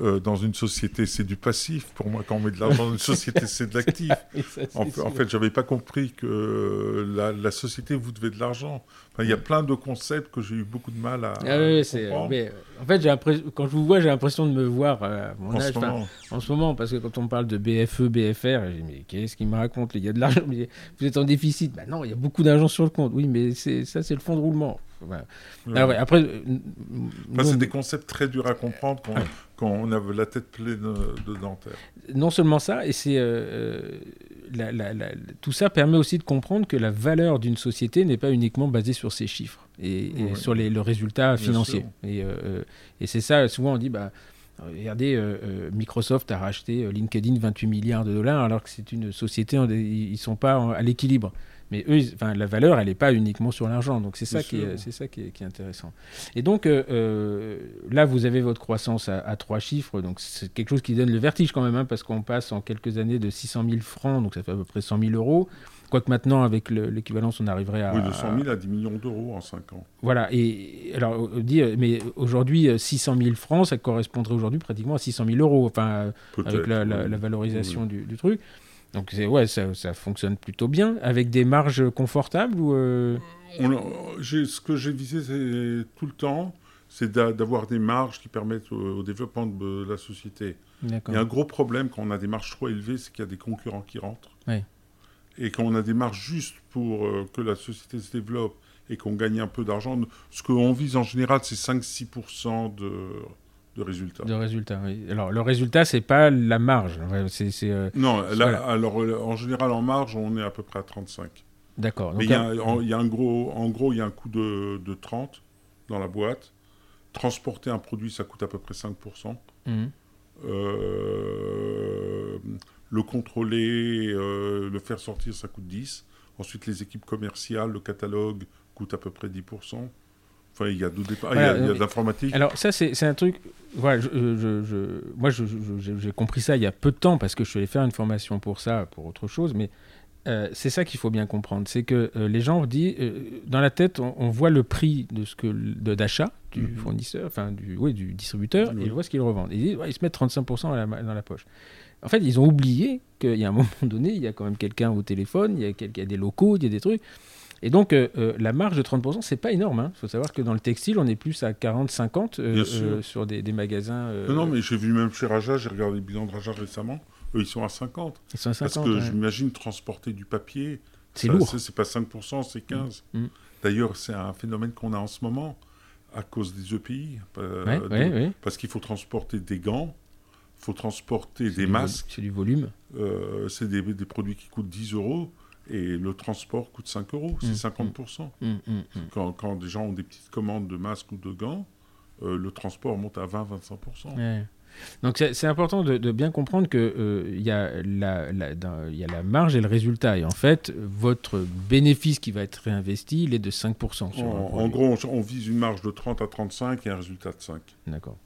euh, dans une société, c'est du passif. Pour moi, quand on met de l'argent dans une (laughs) société, c'est de l'actif. (laughs) en, en, fait, je n'avais pas compris que la, société vous devait de l'argent. il y a plein de concepts que j'ai eu beaucoup de mal à, ah, oui, comprendre. Mais, en fait, quand je vous vois, j'ai l'impression de me voir euh, mon en, âge, ce moment. en ce moment. Parce que quand on parle de BFE, BFR, j'ai mais qu'est-ce qu'il me raconte Il y a de l'argent, (laughs) vous êtes en déficit. Ben non, il y a beaucoup d'argent sur le compte. Oui, mais ça, c'est le fonds de roulement. Ah après, c'est des concepts très durs à comprendre quand, on a la tête pleine de, dentaire. Non seulement ça, et c'est euh, euh, tout ça permet aussi de comprendre que la valeur d'une société n'est pas uniquement basée sur ses chiffres et, sur les, le résultat financier. Et, euh, et c'est ça, souvent on dit, bah, Regardez, Microsoft a racheté LinkedIn 28 milliards de dollars alors que c'est une société, ils ne sont pas à l'équilibre. Mais eux, enfin, la valeur, elle n'est pas uniquement sur l'argent. Donc c'est ça, qui est, c'est ça qui est, intéressant. Et donc euh, euh, là, vous avez votre croissance à, trois chiffres. Donc c'est quelque chose qui donne le vertige quand même, hein, parce qu'on passe en quelques années de 600 000 francs, donc ça fait à peu près 100 000 euros. Quoique maintenant, avec l'équivalence, on arriverait à. Oui, de 100 000 à 10 millions d'euros en 5 ans. Voilà. Et alors, dire, mais aujourd'hui, 600 000 francs, ça correspondrait aujourd'hui pratiquement à 600 000 euros, enfin, avec la, valorisation du, du, truc. Donc ouais, ça, ça, fonctionne plutôt bien, avec des marges confortables ou euh... Ce que j'ai visé tout le temps, c'est d'avoir des marges qui permettent au, développement de, la société. Il y a un gros problème quand on a des marges trop élevées, c'est qu'il y a des concurrents qui rentrent. Et quand on a des marges juste pour euh, que la société se développe et qu'on gagne un peu d'argent, ce qu'on vise en général, c'est 5-6% de de résultats. De résultats, oui. Alors, le résultat, c'est pas la marge. C'est, euh, non, alors euh, en général, en marge, on est à peu près à 35. D'accord. Mais il y, a, un gros, en gros, il y a un coût de, de, 30 dans la boîte. Transporter un produit, ça coûte à peu près 5%. Mhm. Euh, le contrôler, le faire sortir, ça coûte 10. Ensuite, les équipes commerciales, le catalogue coûte à peu près 10% il y a il y a, de l'informatique. Alors ça, c'est un truc. Voilà, je, moi, j'ai compris ça il y a peu de temps parce que je suis allé faire une formation pour ça, pour autre chose, mais euh, c'est ça qu'il faut bien comprendre, c'est que euh, les gens disent, euh, dans la tête, on, voit le prix de ce que d'achat du mhm. fournisseur, enfin du, oui, du distributeur, et ils voient ce qu'ils revendent. Ils, disent, ils se mettent 35% dans la, poche. En fait, ils ont oublié qu'il y a un (laughs) moment donné, il y a quand même quelqu'un au téléphone, il y a, il y a des locaux, il y a des trucs. Et donc, euh, euh, la marge de 30%, c'est pas énorme. Il hein. faut savoir que dans le textile, on est plus à 40-50 euh, sur des, magasins. Non, mais j'ai vu même chez Raja, j'ai regardé le bilan de Raja récemment. Eux, ils sont à 50. Ils sont à 50. Parce que j'imagine transporter du papier. C'est lourd. C'est pas 5%, c'est 15%. Mm. Mm. D'ailleurs, c'est un phénomène qu'on a en ce moment à cause des EPI. Parce qu'il faut transporter des gants, il faut transporter des masques. C'est du volume. c'est des, des, produits qui coûtent 10 euros. Et le transport coûte 5 euros, c'est 50%. Mmh, mmh. mmh, quand, quand, des gens ont des petites commandes de masques ou de gants, euh, le transport monte à 20-25%. Donc c'est important de, bien comprendre qu'il euh, y, a la, y a la marge et le résultat. Et en fait, votre bénéfice qui va être réinvesti, il est de 5%. Sur en, gros, on, vise une marge de 30 à 35 et un résultat de 5. D'accord.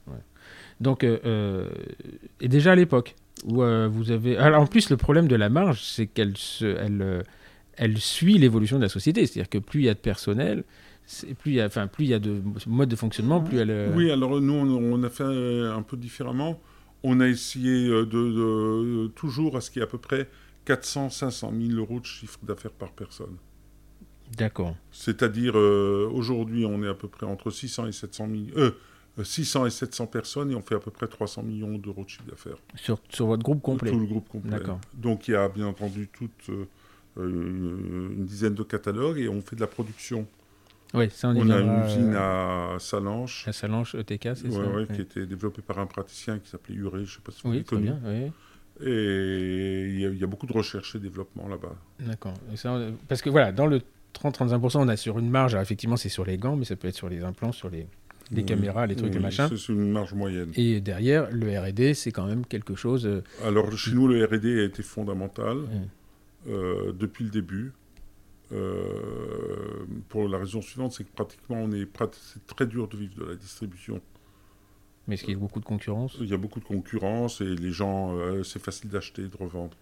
Donc, euh, et déjà à l'époque, où euh, vous avez. Alors en plus, le problème de la marge, c'est qu'elle se, elle, euh, elle suit l'évolution de la société. C'est-à-dire que plus il y a de personnel, plus il y a, enfin, plus il y a de modes de fonctionnement, plus elle. Euh, oui, alors nous, on, a fait un peu différemment. On a essayé de, toujours à ce qu'il y ait à peu près 400, 500 000 euros de chiffre d'affaires par personne. D'accord. C'est-à-dire, aujourd'hui, on est à peu près entre 600 et 700 000. 600 et 700 personnes et on fait à peu près 300 millions d'euros de chiffre d'affaires. Sur, sur, votre groupe complet Tout le groupe complet. Donc il y a bien entendu toute euh, une dizaine de catalogues et on fait de la production. Oui, ça on, on a une usine à Salanches. À Salanches ETK, c'est ça Oui, qui était développée par un praticien qui s'appelait Uré, je ne sais pas si vous oui, connu. Bien, oui. Et il y, a, beaucoup de recherche et développement là-bas. D'accord. Parce que voilà, dans le 30-35%, on a sur une marge, effectivement c'est sur les gants, mais ça peut être sur les implants, sur les, les caméras, les trucs, les machins. C'est une marge moyenne. Et derrière, le R&D, c'est quand même quelque chose. Euh, Alors chez nous, le R&D a été fondamental euh, depuis le début. Euh, pour la raison suivante, c'est que pratiquement, on est, c'est très dur de vivre de la distribution. Mais est-ce qu'il y a beaucoup de concurrence? Il y a beaucoup de concurrence et les gens, c'est facile d'acheter et de revendre.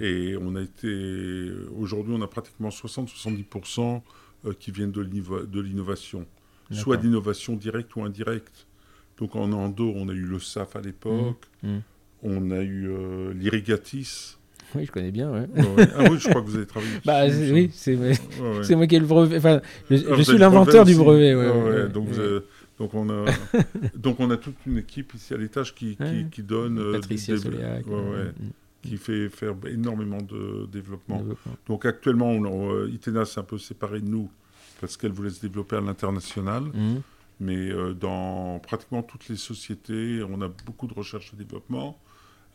Et on a été, aujourd'hui, on a pratiquement 60-70% qui viennent de l'innovation soit d'innovation directe ou indirecte. Donc en Ando, on a eu le SAF à l'époque, mmh, mmh. on a eu euh, l'Irrigatis. Oui, je connais bien, ouais. Ah oui, je crois que vous avez travaillé (laughs) bah, Oui, c'est moi qui ai le brevet. Enfin, je, ah, suis l'inventeur du brevet. donc, donc, on a, (laughs) donc on a toute une équipe ici à l'étage qui, qui, donne... Euh, Patricia des, Soléac, mmh. qui fait faire énormément de développement. Donc actuellement, on, euh, Itena s'est un peu séparé de nous parce qu'elle voulait se développer à l'international. Mhm. Mais euh, dans pratiquement toutes les sociétés, on a beaucoup de recherche et développement.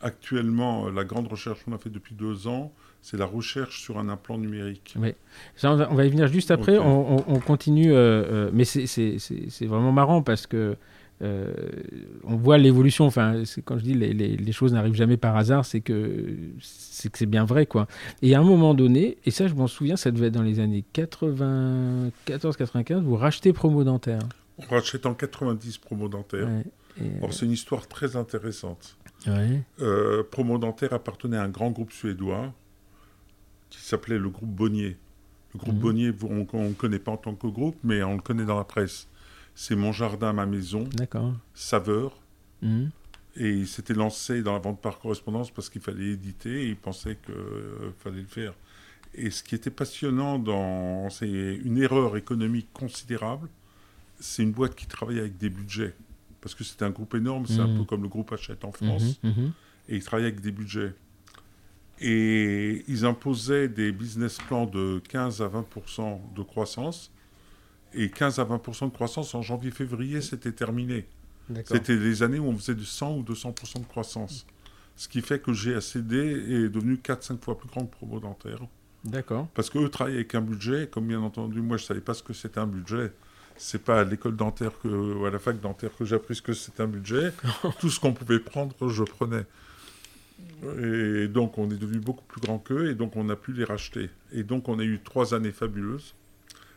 Actuellement, euh, la grande recherche qu'on a fait depuis deux ans, c'est la recherche sur un implant numérique. Oui. on, va, y venir juste après. On, continue, euh, mais c'est vraiment marrant parce que on voit l'évolution. Enfin, quand je dis les, les, choses n'arrivent jamais par hasard, c'est que c'est que c'est bien vrai, quoi. Et à un moment donné, et ça, je m'en souviens, ça devait être dans les années 94-95, vous rachetez Promo Dentaire. On rachète en 90 Promo Dentaire. c'est une histoire très intéressante. Promo Dentaire appartenait à un grand groupe suédois qui s'appelait le groupe Bonnier. Le groupe mhm. Bonnier, on ne connaît pas en tant que groupe, mais on le connaît dans la presse. C'est Mon Jardin, Ma Maison, Saveur. Mhm. Et il s'était lancé dans la vente par correspondance parce qu'il fallait éditer et il pensait qu'il euh, fallait le faire. Et ce qui était passionnant dans. C'est une erreur économique considérable. C'est une boîte qui travaillait avec des budgets. Parce que c'était un groupe énorme, c'est un mhm. peu comme le groupe Hachette en France. Et il travaillait avec des budgets. Et ils imposaient des business plans de 15 à 20% de croissance. Et 15 à 20% de croissance en janvier-février, c'était terminé. C'était des années où on faisait du 100 ou 200% de croissance. Ce qui fait que GACD est devenu 4-5 fois plus grand que Promo Dentaire. D'accord. Parce qu'eux travaillaient avec un budget, comme bien entendu, moi je ne savais pas ce que c'était un budget. C'est pas à l'école dentaire que, ou à la fac dentaire que j'ai appris ce que c'était un budget. (laughs) Tout ce qu'on pouvait prendre, je prenais. Et donc, on est devenu beaucoup plus grand qu'eux, et donc on a pu les racheter. Et donc, on a eu trois années fabuleuses.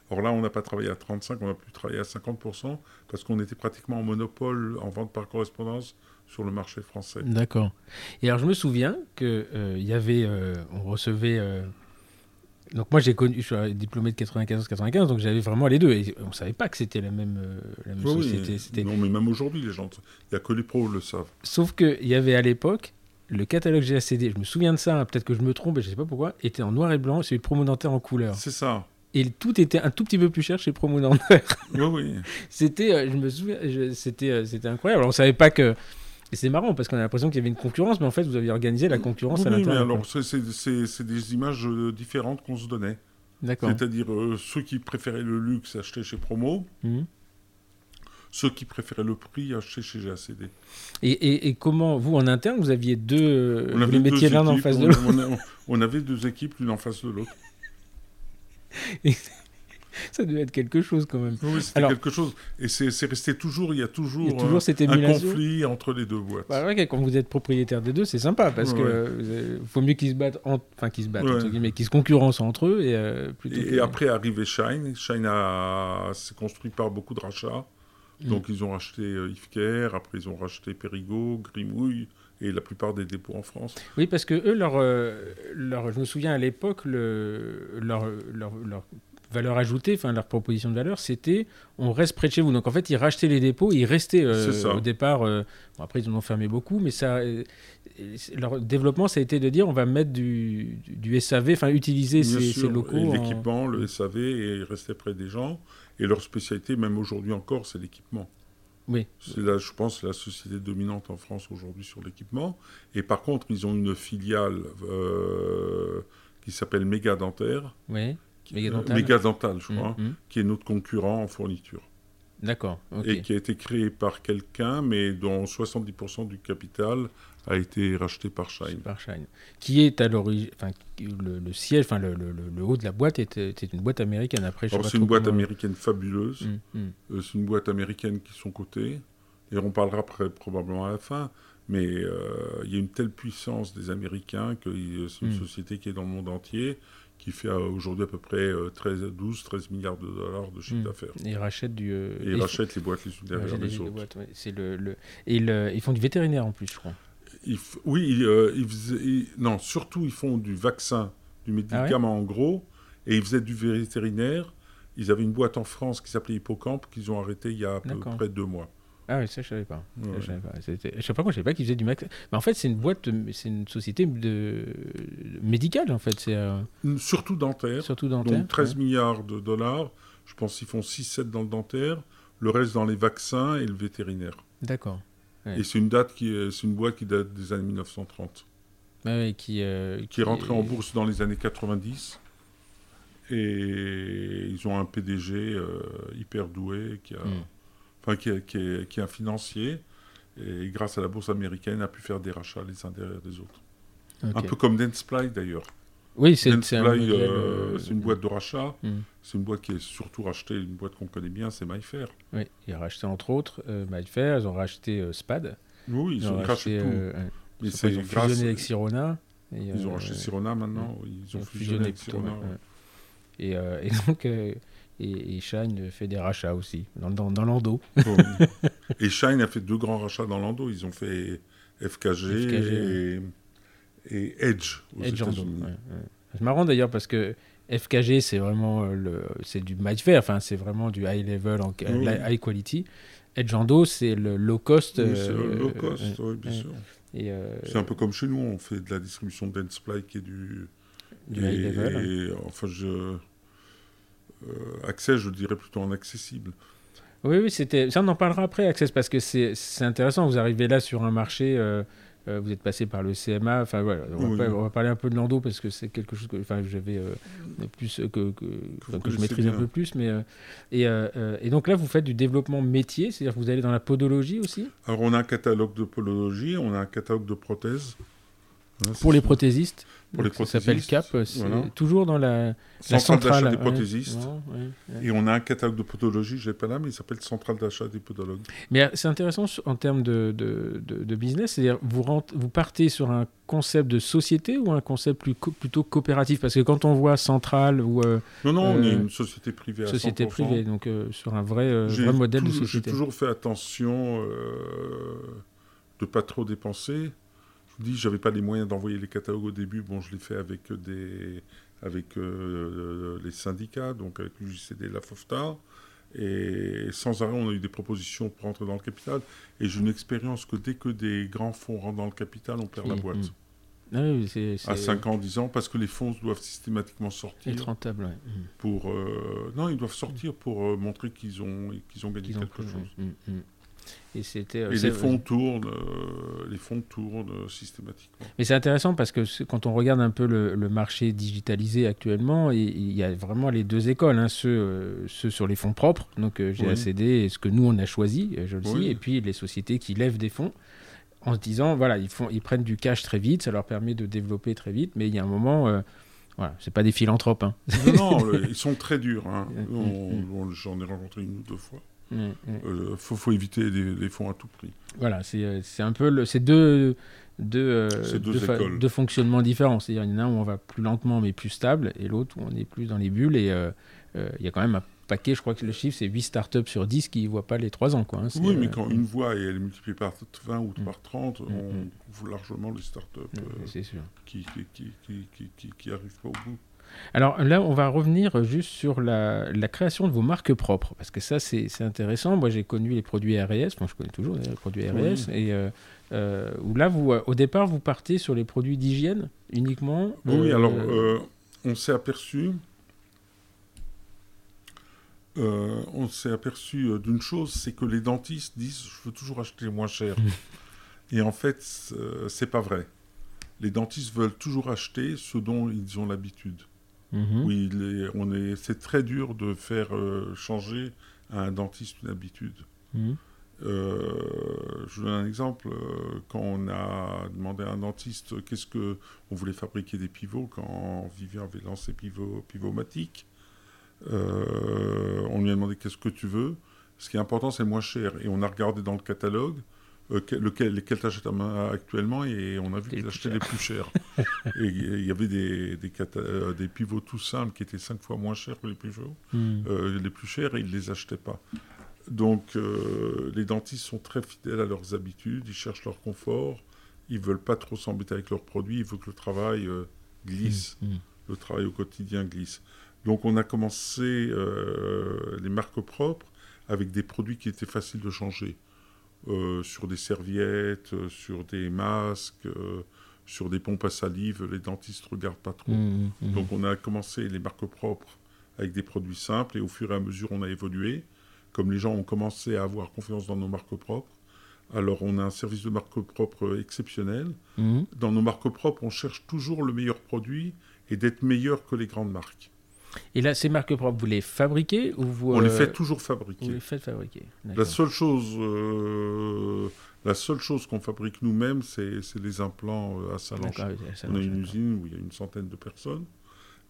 Or là, on n'a pas travaillé à 35, on a pu travailler à 50%, parce qu'on était pratiquement en monopole en vente par correspondance sur le marché français. D'accord. Et alors, je me souviens qu'il euh, y avait, euh, on recevait... Euh, donc moi, j'ai connu, je suis diplômé de 95-95, donc j'avais vraiment les deux. Et on ne savait pas que c'était la même, la même société. Non, mais même aujourd'hui, les gens, il n'y a que les pros le savent. Sauf qu'il y avait à l'époque le catalogue GACD, je me souviens de ça, hein, peut-être que je me trompe, je ne sais pas pourquoi, était en noir et blanc, celui de promo dentaire en couleur. C'est ça. Et tout était un tout petit peu plus cher chez promo dentaire. (laughs) Oui, oui. c'était, euh, je me souviens, c'était, euh, c'était incroyable. On savait pas que. Et c'est marrant parce qu'on a l'impression qu'il y avait une concurrence, mais en fait, vous aviez organisé la concurrence à l'intérieur. Oui, mais alors, c'est des images euh, différentes qu'on se donnait. D'accord. C'est-à-dire, ceux qui préféraient le luxe achetaient chez Promo. Mmh ceux qui préféraient le prix acheter chez GACD. Et, et, comment, vous, en interne, vous aviez deux... On vous les l'un en face de l'autre on, avait deux équipes, l'une en face de l'autre. (laughs) ça devait être quelque chose quand même. Oui, c'était quelque chose. Et c'est resté toujours, il y a toujours, toujours un conflit entre les deux boîtes. Bah, quand vous êtes propriétaire des deux, c'est sympa parce qu'il que faut mieux qu'ils se battent, enfin qu'ils se battent, mais qu'ils se concurrencent entre eux. Et, euh, et, après arrivé Shine. Shine s'est construit par beaucoup de rachats. Mm. Donc ils ont racheté euh, Ifker, après ils ont racheté Périgot, Grimouille et la plupart des dépôts en France. Oui, parce que eux, leur, euh, leur je me souviens à l'époque, le, leur, leur, valeur ajoutée, enfin leur proposition de valeur, c'était on reste près de chez vous. Donc en fait, ils rachetaient les dépôts, ils restaient euh, au départ. après, ils en ont fermé beaucoup, mais ça, leur développement, ça a été de dire on va mettre du, du, SAV, enfin utiliser ces, locaux. L'équipement, le SAV, et rester près des gens. Et leur spécialité, même aujourd'hui encore, c'est l'équipement. Oui. C'est là, je pense, la société dominante en France aujourd'hui sur l'équipement. Et par contre, ils ont une filiale euh, qui s'appelle Méga Dentaire. Oui. Méga Dental, je crois, mmh, mmh. qui est notre concurrent en fourniture. D'accord. Et qui a été créé par quelqu'un, mais dont 70% du capital a été racheté par Shine. Par Shine. Qui est à l'origine. Enfin, le, siège, enfin, le, le, haut de la boîte était, une boîte américaine. Après, c'est une boîte américaine fabuleuse. Hum, hum. Euh, c'est une boîte américaine qui sont cotées. Et on parlera après, probablement à la fin. Mais euh, il y a une telle puissance des Américains que c'est une hum. société qui est dans le monde entier qui fait euh, aujourd'hui à peu près 13, 12, 13 milliards de dollars de chiffre d'affaires. Et ils rachètent du. et ils rachètent les boîtes les unes derrière les, autres. c'est le, Et ils font du vétérinaire en plus, je crois oui, euh, non, surtout ils font du vaccin, du médicament ah en gros, et ils faisaient du vétérinaire. Ils avaient une boîte en France qui s'appelait Hippocampe qu'ils ont arrêté il y a à peu près deux mois. Ah oui, ça je savais pas. Je savais pas. Je sais pas quoi, je savais pas qu'ils faisaient du Mais en fait, c'est une boîte, c'est une société de médicale en fait. C'est euh, surtout dentaire. Surtout dentaire. Donc 13 milliards de dollars. Je pense qu'ils font 6-7 dans le dentaire, le reste dans les vaccins et le vétérinaire. D'accord. Et c'est une date qui, c'est une boîte qui date des années 1930. Ah qui, euh, qui, est rentrée en bourse dans les années 90. Et ils ont un PDG euh, hyper doué qui, a, hmm. enfin, qui, qui, est, qui, est, un financier. Et grâce à la bourse américaine, a pu faire des rachats les uns derrière les autres. Un peu comme Dentsply d'ailleurs. Oui, c'est euh, euh, une boîte de rachat. mm. C'est une boîte qui est surtout rachetée, une boîte qu'on connaît bien, c'est MyFair. Oui, ils ont racheté entre autres euh, Myfair, ils ont racheté euh, Spad. Oui, ils, ont racheté tout. Mais Ils ont- c'est ils ont grâce- fusionné avec Sirona. et, Ils ont racheté Sirona maintenant. Ils ont fusionné avec plutôt, Sirona. ouais. Et, euh, et (laughs) donc, euh, et, et Shine fait des rachats aussi, dans, dans, dans l'endo. Bon. (laughs) et Shine a fait deux grands rachats dans l'endo. Ils ont fait FKG, et, et Edge aux États-Unis. ouais, ouais. C'est marrant d'ailleurs parce que FKG, c'est vraiment euh, le, c'est du Myfair, enfin, c'est vraiment du high level, en, Oui. la- high quality. Edge Endo, c'est le low cost. Oui, c'est euh, le low euh, cost, euh, oui, bien sûr. Euh, C'est un peu comme chez nous, on fait de la distribution de Dentsply qui est du. du high level. et, enfin, je. accès, je dirais plutôt en accessible. Oui, oui, c'était. Ça, on en parlera après, Access, parce que c'est c'est intéressant. Vous arrivez là sur un marché. Euh, vous êtes passé par le CMA. Enfin, voilà. On, va, Oui. pas- on va parler un peu de l'endo parce que c'est quelque chose que, enfin, j'avais euh, plus euh, que, que, je maîtrise un peu plus. Mais euh, et, et donc là, vous faites du développement métier, c'est-à-dire que vous allez dans la podologie aussi? Alors, on a un catalogue de podologie, on a un catalogue de prothèses. Pour les ça. prothésistes? Pour les Donc, ça s'appelle prothésistes, CAP. C'est voilà. toujours dans la, la Centrale d'achat des prothésistes. Non, ouais, ouais. Et on a un catalogue de podologie, je l'ai pas là, mais il s'appelle Centrale d'achat des podologues. Mais euh, c'est intéressant en termes de, de, de- de business, c'est-à-dire vous, vous partez sur un concept de société ou un concept plus co- plutôt coopératif? Parce que quand on voit Centrale ou euh, Non, non, on Euh, est une société privée à société 100%. privée, donc euh, sur un vrai, euh, vrai modèle de société. J'ai toujours fait attention euh, de pas trop dépenser. Je vous dis, j'avais pas les moyens d'envoyer les catalogues au début. Bon, je l'ai fait avec des, avec euh, les syndicats, donc avec l'UJCD et la FOFTA. Et sans arrêt, on a eu des propositions pour rentrer dans le capital. Et j'ai une expérience que dès que des grands fonds rentrent dans le capital, on perd la Mm, boîte. mm. Ah oui, À 5 ans, 10 ans, parce que les fonds doivent systématiquement sortir. être rentable. ouais. Mm. Pour, euh, non, ils doivent sortir pour euh, montrer qu'ils ont, qu'ils ont gagné ont quelque chose. ouais. Mm, mm. Et c'était. euh, Et c'est- les fonds tournent, euh, les fonds tournent euh, systématiquement. Mais c'est intéressant parce que quand on regarde un peu le, le marché digitalisé actuellement, il, y a vraiment les deux écoles, hein, ceux, euh, ceux sur les fonds propres, donc euh, GACD et ce que nous on a choisi, euh, je le Oui. dis, et puis les sociétés qui lèvent des fonds en se disant voilà ils font ils prennent du cash très vite, ça leur permet de développer très vite, mais il y a un moment euh, voilà c'est pas des philanthropes. hein. Non, non, (laughs) ils sont très durs. hein. Mm, On- mm. on- J'en ai rencontré une ou deux fois. Mm, mm. Il faut, faut éviter les, les fonds à tout prix. Voilà, c'est euh, un peu le, c'est deux deux, euh, deux fonctionnements différents. C'est-à-dire il y en a un où on va plus lentement mais plus stable, et l'autre où on est plus dans les bulles. Et euh, euh, il y a quand même un paquet, je crois que le chiffre c'est 8 startups sur 10 qui ne voient pas les 3 ans. Quoi, hein. Oui, mais euh, quand une voie et elle est multipliée par 20 ou Mm. par 30, Mm, on mm. couvre largement les startups euh, euh, qui- qui arrivent pas au bout. Alors là, on va revenir juste sur la, la création de vos marques propres, parce que ça, c'est intéressant. Moi, j'ai connu les produits RS, moi je connais toujours les produits RS, et euh, euh, où là, vous, euh, au départ, vous partez sur les produits d'hygiène uniquement. Oui, euh, alors on s'est aperçu, on s'est aperçu d'une chose, c'est que les dentistes disent je veux toujours acheter moins cher. (laughs) Et en fait, c'est- c'est pas vrai. Les dentistes veulent toujours acheter ce dont ils ont l'habitude. Oui, les- on est, c'est très dur de faire euh, changer à un dentiste une habitude. Mhm. Euh, je vous donne un exemple. euh, Quand on a demandé à un dentiste euh, qu'est-ce que on voulait fabriquer des pivots, quand Vivien avait lancé Pivot, Pivomatique, euh, on lui a demandé qu'est-ce que tu veux? Ce qui est important, c'est moins cher. Et on a regardé dans le catalogue euh, que- lequel, lesquels tu achètes actuellement et on a vu qu'ils plus achetaient les plus chers. (laughs) et il y avait des, euh, des pivots tout simples qui étaient cinq fois moins chers que les pivots Mhm. euh, les plus chers et ils ne les achetaient pas. Donc les dentistes sont très fidèles à leurs habitudes, ils cherchent leur confort, ils veulent pas trop s'embêter avec leurs produits, ils veulent que le travail glisse, Mhm. le travail au quotidien glisse. Donc on a commencé les marques propres avec des produits qui étaient faciles de changer. Euh, sur des serviettes, euh, sur des masques, euh, sur des pompes à salive, les dentistes regardent pas trop. Mhm. Mhm. Donc on a commencé les marques propres avec des produits simples et au fur et à mesure on a évolué. Comme les gens ont commencé à avoir confiance dans nos marques propres, alors on a un service de marque propre exceptionnel. Dans nos marques propres, on cherche toujours le meilleur produit et d'être meilleur que les grandes marques. Et là, ces marques propres, vous les fabriquez ou vous On les euh, fait toujours fabriquer. Vous les faites fabriquer. La seule chose, euh, la seule chose qu'on fabrique nous-mêmes, c'est les implants euh, à. D'accord, oui, On a une usine où il y a une centaine de personnes.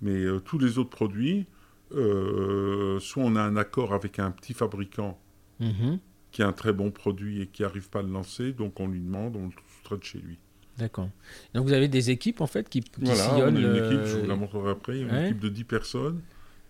Mais tous les autres produits, soit on a un accord avec un petit fabricant Mhm, qui a un très bon produit et qui n'arrive pas à le lancer, donc on lui demande, on le sous-traite chez lui. D'accord. Donc vous avez des équipes en fait qui, qui Voilà, on a sillonnent. une euh, équipe, je vous la montrerai après, une ouais. équipe de 10 personnes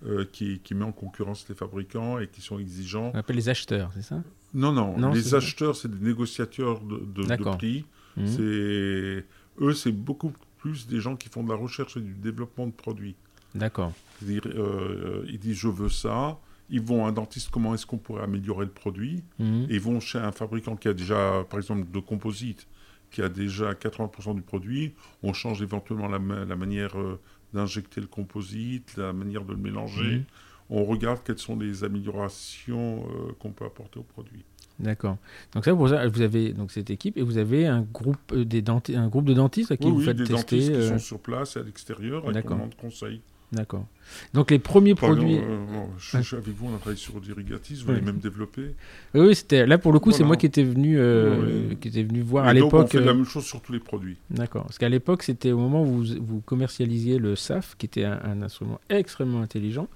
euh, qui, qui met en concurrence les fabricants et qui sont exigeants. On appelle les acheteurs, c'est ça? Non, non, Non, les acheteurs, c'est des négociateurs de, de- de D'accord. prix. C'est Eux, c'est beaucoup plus des gens qui font de la recherche et du développement de produits. D'accord. C'est-à-dire, euh, ils disent je veux ça, ils vont à un dentiste, comment est-ce qu'on pourrait améliorer le produit? Et ils vont chez un fabricant qui a déjà, par exemple, de composite, qui a déjà 80% du produit. On change éventuellement la, ma- la manière euh, d'injecter le composite, la manière de le mélanger. Mhm. On regarde quelles sont les améliorations euh, qu'on peut apporter au produit. D'accord. Donc ça, pour ça, vous avez donc cette équipe et vous avez un groupe euh, des un groupe de dentistes à qui Oui, vous oui, faites des tester. dentistes qui sont sur place et à l'extérieur qu'on D'accord. demande conseil. D'accord. Donc les premiers produits. euh, bon, je, je- avec vous, on a travaillé sur l'irrigatis, vous Ouais. l'avez même développé. Oui, oui, c'était là pour le coup, c'est moi qui étais venu, euh, qui était venu voir Et à donc, on l'époque. fait la euh, même chose sur tous les produits. D'accord. Parce qu'à l'époque, c'était au moment où vous, vous commercialisiez le SAF, qui était un, un instrument extrêmement intelligent.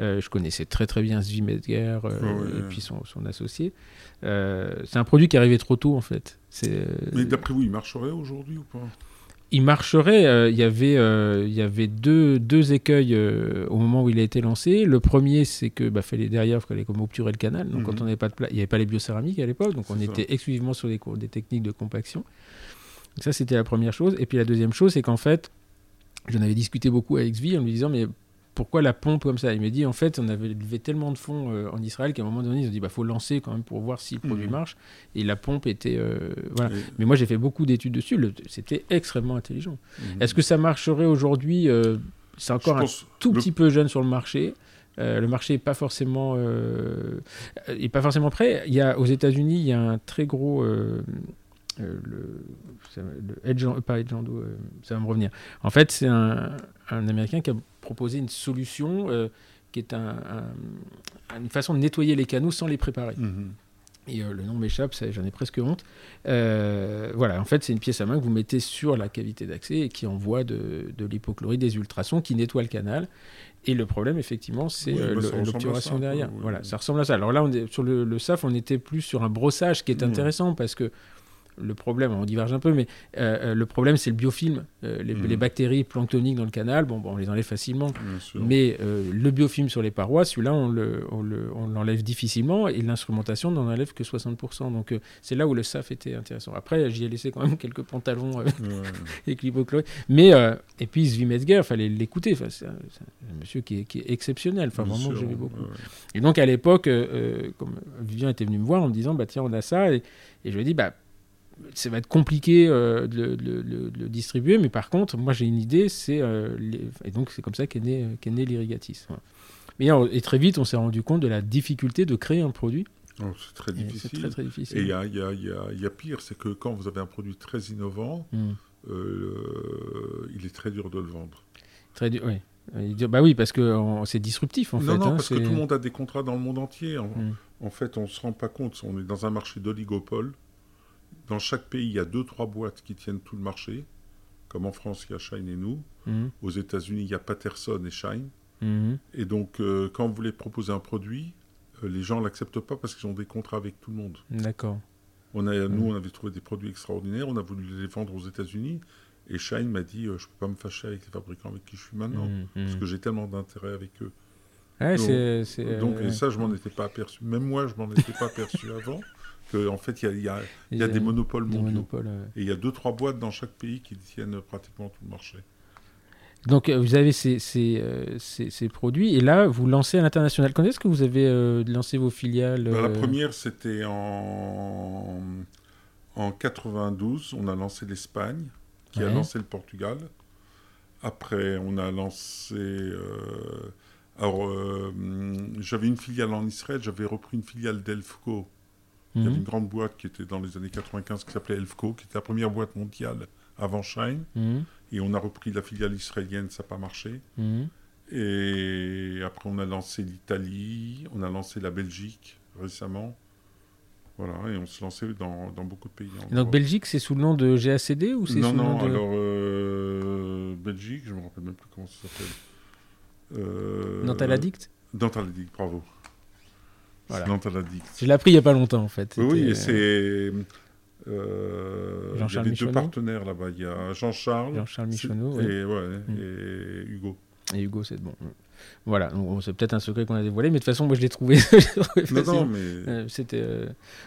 Euh, je connaissais très très bien Zvi euh, Ouais. et puis son, son associé. Euh, c'est un produit qui arrivait trop tôt en fait. Mais d'après vous, il marcherait aujourd'hui ou pas? Il marcherait. euh, Il y avait, euh, il y avait deux, deux écueils euh, au moment où il a été lancé. Le premier, c'est que bah, fallait derrière, il fallait comme obturer le canal. Donc Mhm. quand on n'avait pas de pla- il n'y avait pas les biocéramiques à l'époque, donc on ça. était exclusivement sur des, des techniques de compaction. Donc ça, c'était la première chose. Et puis la deuxième chose, c'est qu'en fait, j'en avais discuté beaucoup avec Zvi en lui disant, mais pourquoi la pompe comme ça? Il m'a dit, en fait, on avait levé tellement de fonds euh, en Israël qu'à un moment donné, ils ont dit, bah faut lancer quand même pour voir si le produit Mhm. marche. Et la pompe était, euh, voilà. Mais moi, j'ai fait beaucoup d'études dessus. C'était extrêmement intelligent. Mhm. Est-ce que ça marcherait aujourd'hui euh, C'est encore un tout le- petit peu jeune sur le marché. Euh, le marché n'est pas forcément euh, est pas forcément prêt. Il y a aux États-Unis, il y a un très gros euh, le, Edge, pas euh, ça va me revenir. En fait, c'est un, un Américain qui a proposé une solution euh, qui est un- un- une façon de nettoyer les canaux sans les préparer. Mhm. Et euh, le nom m'échappe, j'en ai presque honte. Euh, voilà, en fait, c'est une pièce à main que vous mettez sur la cavité d'accès et qui envoie de, de l'hypochlorite, des ultrasons, qui nettoie le canal. Et le problème, effectivement, c'est Oui, bah, l'obturation derrière. oui, voilà, oui. ça ressemble à ça. Alors là, on est, sur le, le SAF, on était plus sur un brossage qui est Mhm. intéressant parce que le problème, on diverge un peu, mais euh, euh, le problème, c'est le biofilm. Euh, les, Mhm. les bactéries planctoniques dans le canal, bon, bon, on les enlève facilement. Mais euh, le biofilm sur les parois, celui-là, on le- on le- on l'enlève difficilement et l'instrumentation n'en enlève que 60%. Donc c'est là où le SAF était intéressant. Après, j'y ai laissé quand même (laughs) quelques pantalons euh, Ouais. (laughs) avec l'hypochlorite. Mais, et puis Zvi Metzger, il fallait l'écouter. Enfin, c'est un, monsieur qui est, qui est exceptionnel. Enfin, Bien vraiment, j'aimais beaucoup. ouais. Et donc à l'époque, comme Vivien était venu me voir en me disant, bah tiens, on a ça. Et, et je lui ai dit, bah ça va être compliqué euh, de, le- de le- de le distribuer, mais par contre, moi j'ai une idée, c'est euh, les- et donc c'est comme ça qu'est né, né l'irrigatis. Et très vite, on s'est rendu compte de la difficulté de créer un produit. C'est très difficile. Et il y a, y y y pire, c'est que quand vous avez un produit très innovant, Hmm. euh, il est très dur de le vendre. Très dur, dire, Bah oui, parce que c'est disruptif en non, fait. non, hein, parce que tout le monde a des contrats dans le monde entier. En, Hmm. en fait, on ne se rend pas compte. On est dans un marché d'oligopole. Dans chaque pays, il y a deux, trois boîtes qui tiennent tout le marché. Comme en France, il y a Shine et nous. Mhm. Aux États-Unis, il y a Patterson et Shine. Mhm. Et donc, euh, quand vous voulez proposer un produit, euh, les gens ne l'acceptent pas parce qu'ils ont des contrats avec tout le monde. D'accord. On a, Nous, on avait trouvé des produits extraordinaires, on a voulu les vendre aux États-Unis, et Shine m'a dit euh, Je ne peux pas me fâcher avec les fabricants avec qui je suis maintenant, Mhm. parce Mhm. que j'ai tellement d'intérêt avec eux. Ouais, Donc- et ça, je m'en étais pas aperçu. Même moi, je m'en étais pas aperçu avant, (laughs) qu'en fait, il y a, il y a- il y a des- monopoles des mondiaux. monopoles, ouais. Et il y a deux, trois boîtes dans chaque pays qui tiennent pratiquement tout le marché. Donc euh, vous avez ces, ces, euh, ces- ces produits et là vous lancez à l'international. Quand est-ce que vous avez euh, lancé vos filiales Bah, la première, c'était en... en 92. On a lancé l'Espagne, qui a lancé le Portugal. Après, on a lancé. euh, Alors, j'avais une filiale en Israël, j'avais repris une filiale d'Elfco. Il y avait mhm, une grande boîte qui était dans les années 95 qui s'appelait Elfco, qui était la première boîte mondiale avant Shine. mhm, Et on a repris la filiale israélienne, ça n'a pas marché. mhm. Et après, on a lancé l'Italie, on a lancé la Belgique récemment. Voilà, et on se lançait dans, dans beaucoup de pays. Donc Belgique, c'est sous le nom de GACD ou c'est Non, sous non, nom de... alors euh, Belgique, je me rappelle même plus comment ça s'appelle. Euh, Nantaladdict Nantaladdict, bravo. Voilà. Je l'ai appris il n'y a pas longtemps en fait. Oui, et c'est. euh, il y Jean-Charles avait deux partenaires là-bas. Il y a Jean-Charles Jean-Charles Michonneau oui. et, ouais, Mm. et Hugo. et Hugo, c'est bon. Voilà, c'est peut-être un secret qu'on a dévoilé, mais de toute façon, moi je l'ai trouvé, (laughs) Non, non, mais. Euh, C'était. euh,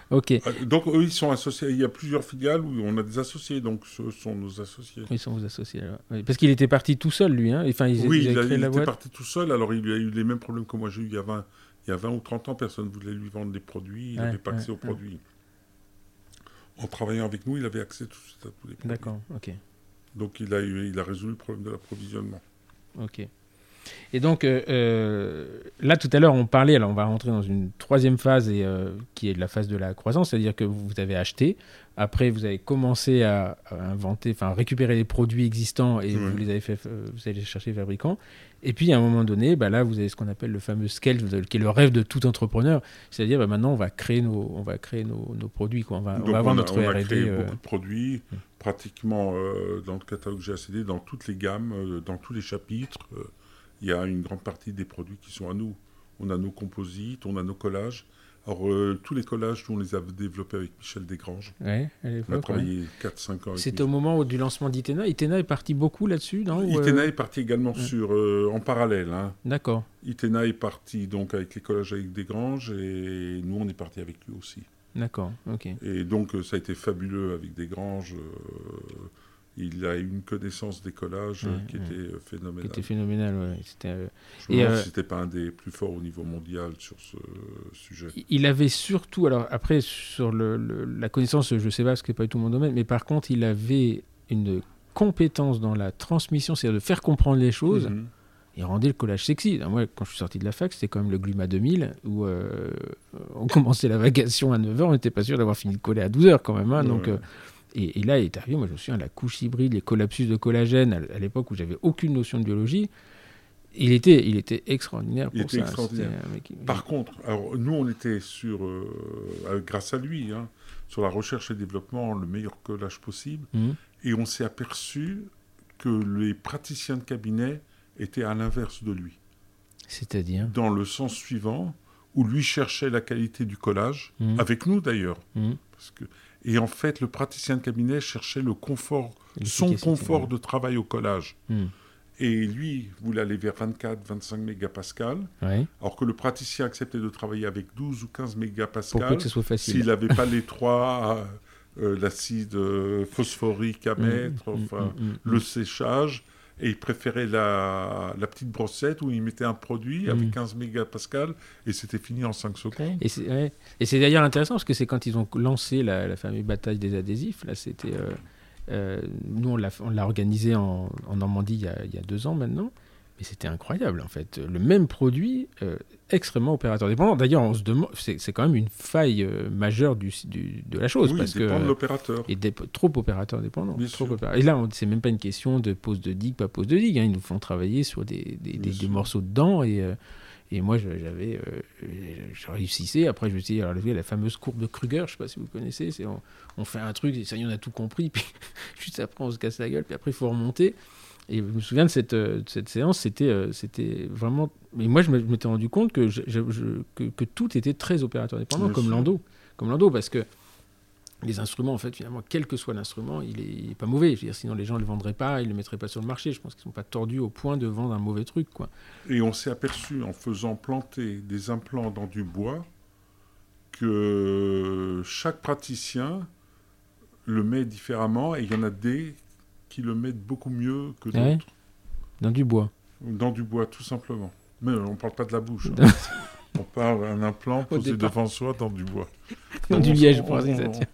Ok. Ah, Donc, eux, ils sont associés. Il y a plusieurs filiales où on a des associés, donc ce sont nos associés. Ils sont vos associés. alors. Oui, Parce qu'il était parti tout seul, lui. Hein. Enfin, ils, oui, il, a- il était boîte. parti tout seul, alors il a eu les mêmes problèmes que moi j'ai eu il y a 20, il y a 20 ou 30 ans. Personne ne voulait lui vendre des produits, il Ouais, n'avait pas accès ouais, aux produits. En travaillant avec nous, il avait accès tout de suite à tous les produits. D'accord, ok. Donc il a, eu, il a résolu le problème de l'approvisionnement. Ok. Et donc, euh, euh, là, tout à l'heure, on parlait, alors on va rentrer dans une troisième phase, et, euh, qui est la phase de la croissance, c'est-à-dire que vous avez acheté, après vous avez commencé à, à inventer, enfin récupérer les produits existants et Ouais. vous les avez fait, vous allez chercher les fabricants. Et puis, à un moment donné, bah, là, vous avez ce qu'on appelle le fameux scale, qui est le rêve de tout entrepreneur, c'est-à-dire bah, maintenant, on va créer nos, on va créer nos, nos produits, quoi. On, va, on Donc va avoir on a, notre on a créé euh, beaucoup de produits, pratiquement dans le catalogue GACD, dans toutes les gammes, dans tous les chapitres. Il y a une grande partie des produits qui sont à nous. On a nos composites, on a nos collages. Alors, euh, tous les collages, nous, on les a développés avec Michel Desgranges. ouais, On a l'époque, ouais. travaillé 4-5 ans C'était au moment où- du lancement d'Itena. Itena est parti beaucoup là-dessus, non Ou, euh, Itena est parti également ouais. sur, euh, en parallèle. hein. D'accord. Itena est parti donc avec les collages avec Desgranges et nous on est parti avec lui aussi. D'accord, ok. Et donc ça a été fabuleux avec Desgranges. Euh, il a eu une connaissance des collages euh, Ouais, qui ouais. était euh, Qui phénoménale. était phénoménal, ouais. C'était, euh, Je me Et, demande euh, c'était pas un des plus forts au niveau mondial sur ce sujet. Il avait surtout, alors après, sur le, le- la connaissance, je sais pas, parce que c'est pas du tout mon domaine, mais par contre, il avait une compétence dans la transmission, c'est-à-dire de faire comprendre les choses. Mhm. Il rendait le collage sexy. Alors, moi, quand je suis sorti de la fac, c'était quand même le Gluma 2000, où euh, on commençait la vacation à 9h, on n'était pas sûr d'avoir fini de coller à 12h quand même. hein, donc, euh, et, et là, il est arrivé, moi je me souviens, la couche hybride, les collapsus de collagène, à, à l'époque où j'avais aucune notion de biologie, il était, il était extraordinaire pour Il était ça. extraordinaire. Mec- Par contre, alors, nous on était sur, euh, euh, grâce à lui, hein, sur la recherche et développement, le meilleur collage possible. Mhm. Et on s'est aperçu que les praticiens de cabinet étaient à l'inverse de lui. C'est-à-dire Dans le sens suivant, où lui cherchait la qualité du collage, Mhm. avec nous d'ailleurs. Mhm. Parce que... Et en fait, le praticien de cabinet cherchait le confort, son confort de travail au collage. Mhm. Et lui voulait aller vers 24-25 mégapascals, Ouais. alors que le praticien acceptait de travailler avec 12 ou 15 Pour peu mégapascals que ce soit facile. s'il n'avait pas (laughs) les trois, euh, l'acide euh, phosphorique à Mhm. mettre, Mhm. enfin, Mhm. le séchage, et il préférait la, la petite brossette où il mettait un produit avec Mhm. 15 mégapascals, et c'était fini en 5 secondes. Et c'est ouais. D'ailleurs intéressant parce que c'est quand ils ont lancé la, la fameuse bataille des adhésifs. Là, c'était. euh, euh, nous, on l'a, on l'a organisé en, en Normandie il y, a, il y a deux ans maintenant. Mais c'était incroyable, en fait. Le même produit, euh, extrêmement opérateur dépendant. D'ailleurs, on se demande, c'est, c'est quand même une faille euh, majeure du, du- de la chose. oui, parce il dépend que, de l'opérateur. et dép- trop opérateur dépendant. Trop Et là, on- c'est même pas une question de pose de digue, pas pose de digue. hein. Ils nous font travailler sur des, des- des- morceaux de dents et, euh, et moi, j'avais, euh, je réussissais. Après, je me suis dit, alors, la fameuse courbe de Kruger, je sais pas si vous connaissez, c'est on, on fait un truc, et ça y on a tout compris, (laughs) puis juste après, on se casse la gueule, puis après, il faut remonter. Et je me souviens de cette, euh, de cette séance, c'était, euh, c'était vraiment. Mais moi, je m'étais rendu compte que, je- je- je- que, que tout était très opérateur dépendant, Bien comme sûr. Lando. Comme Lando, parce que les instruments, en fait, finalement, quel que soit l'instrument, il est, il est pas mauvais. Je veux dire, sinon, les gens ne le vendraient pas, ils ne le mettraient pas sur le marché. Je pense qu'ils ne sont pas tordus au point de vendre un mauvais truc, quoi. Et on s'est aperçu en faisant planter des implants dans du bois que chaque praticien le met différemment et il y en a des qui le mettent beaucoup mieux que Ah ouais d'autres. Dans du bois. Dans du bois, tout simplement. Mais on ne parle pas de la bouche. hein. (laughs) on parle d'un implant posé devant soi dans du bois. Dans Donc, du liège, pour ainsi on- dire.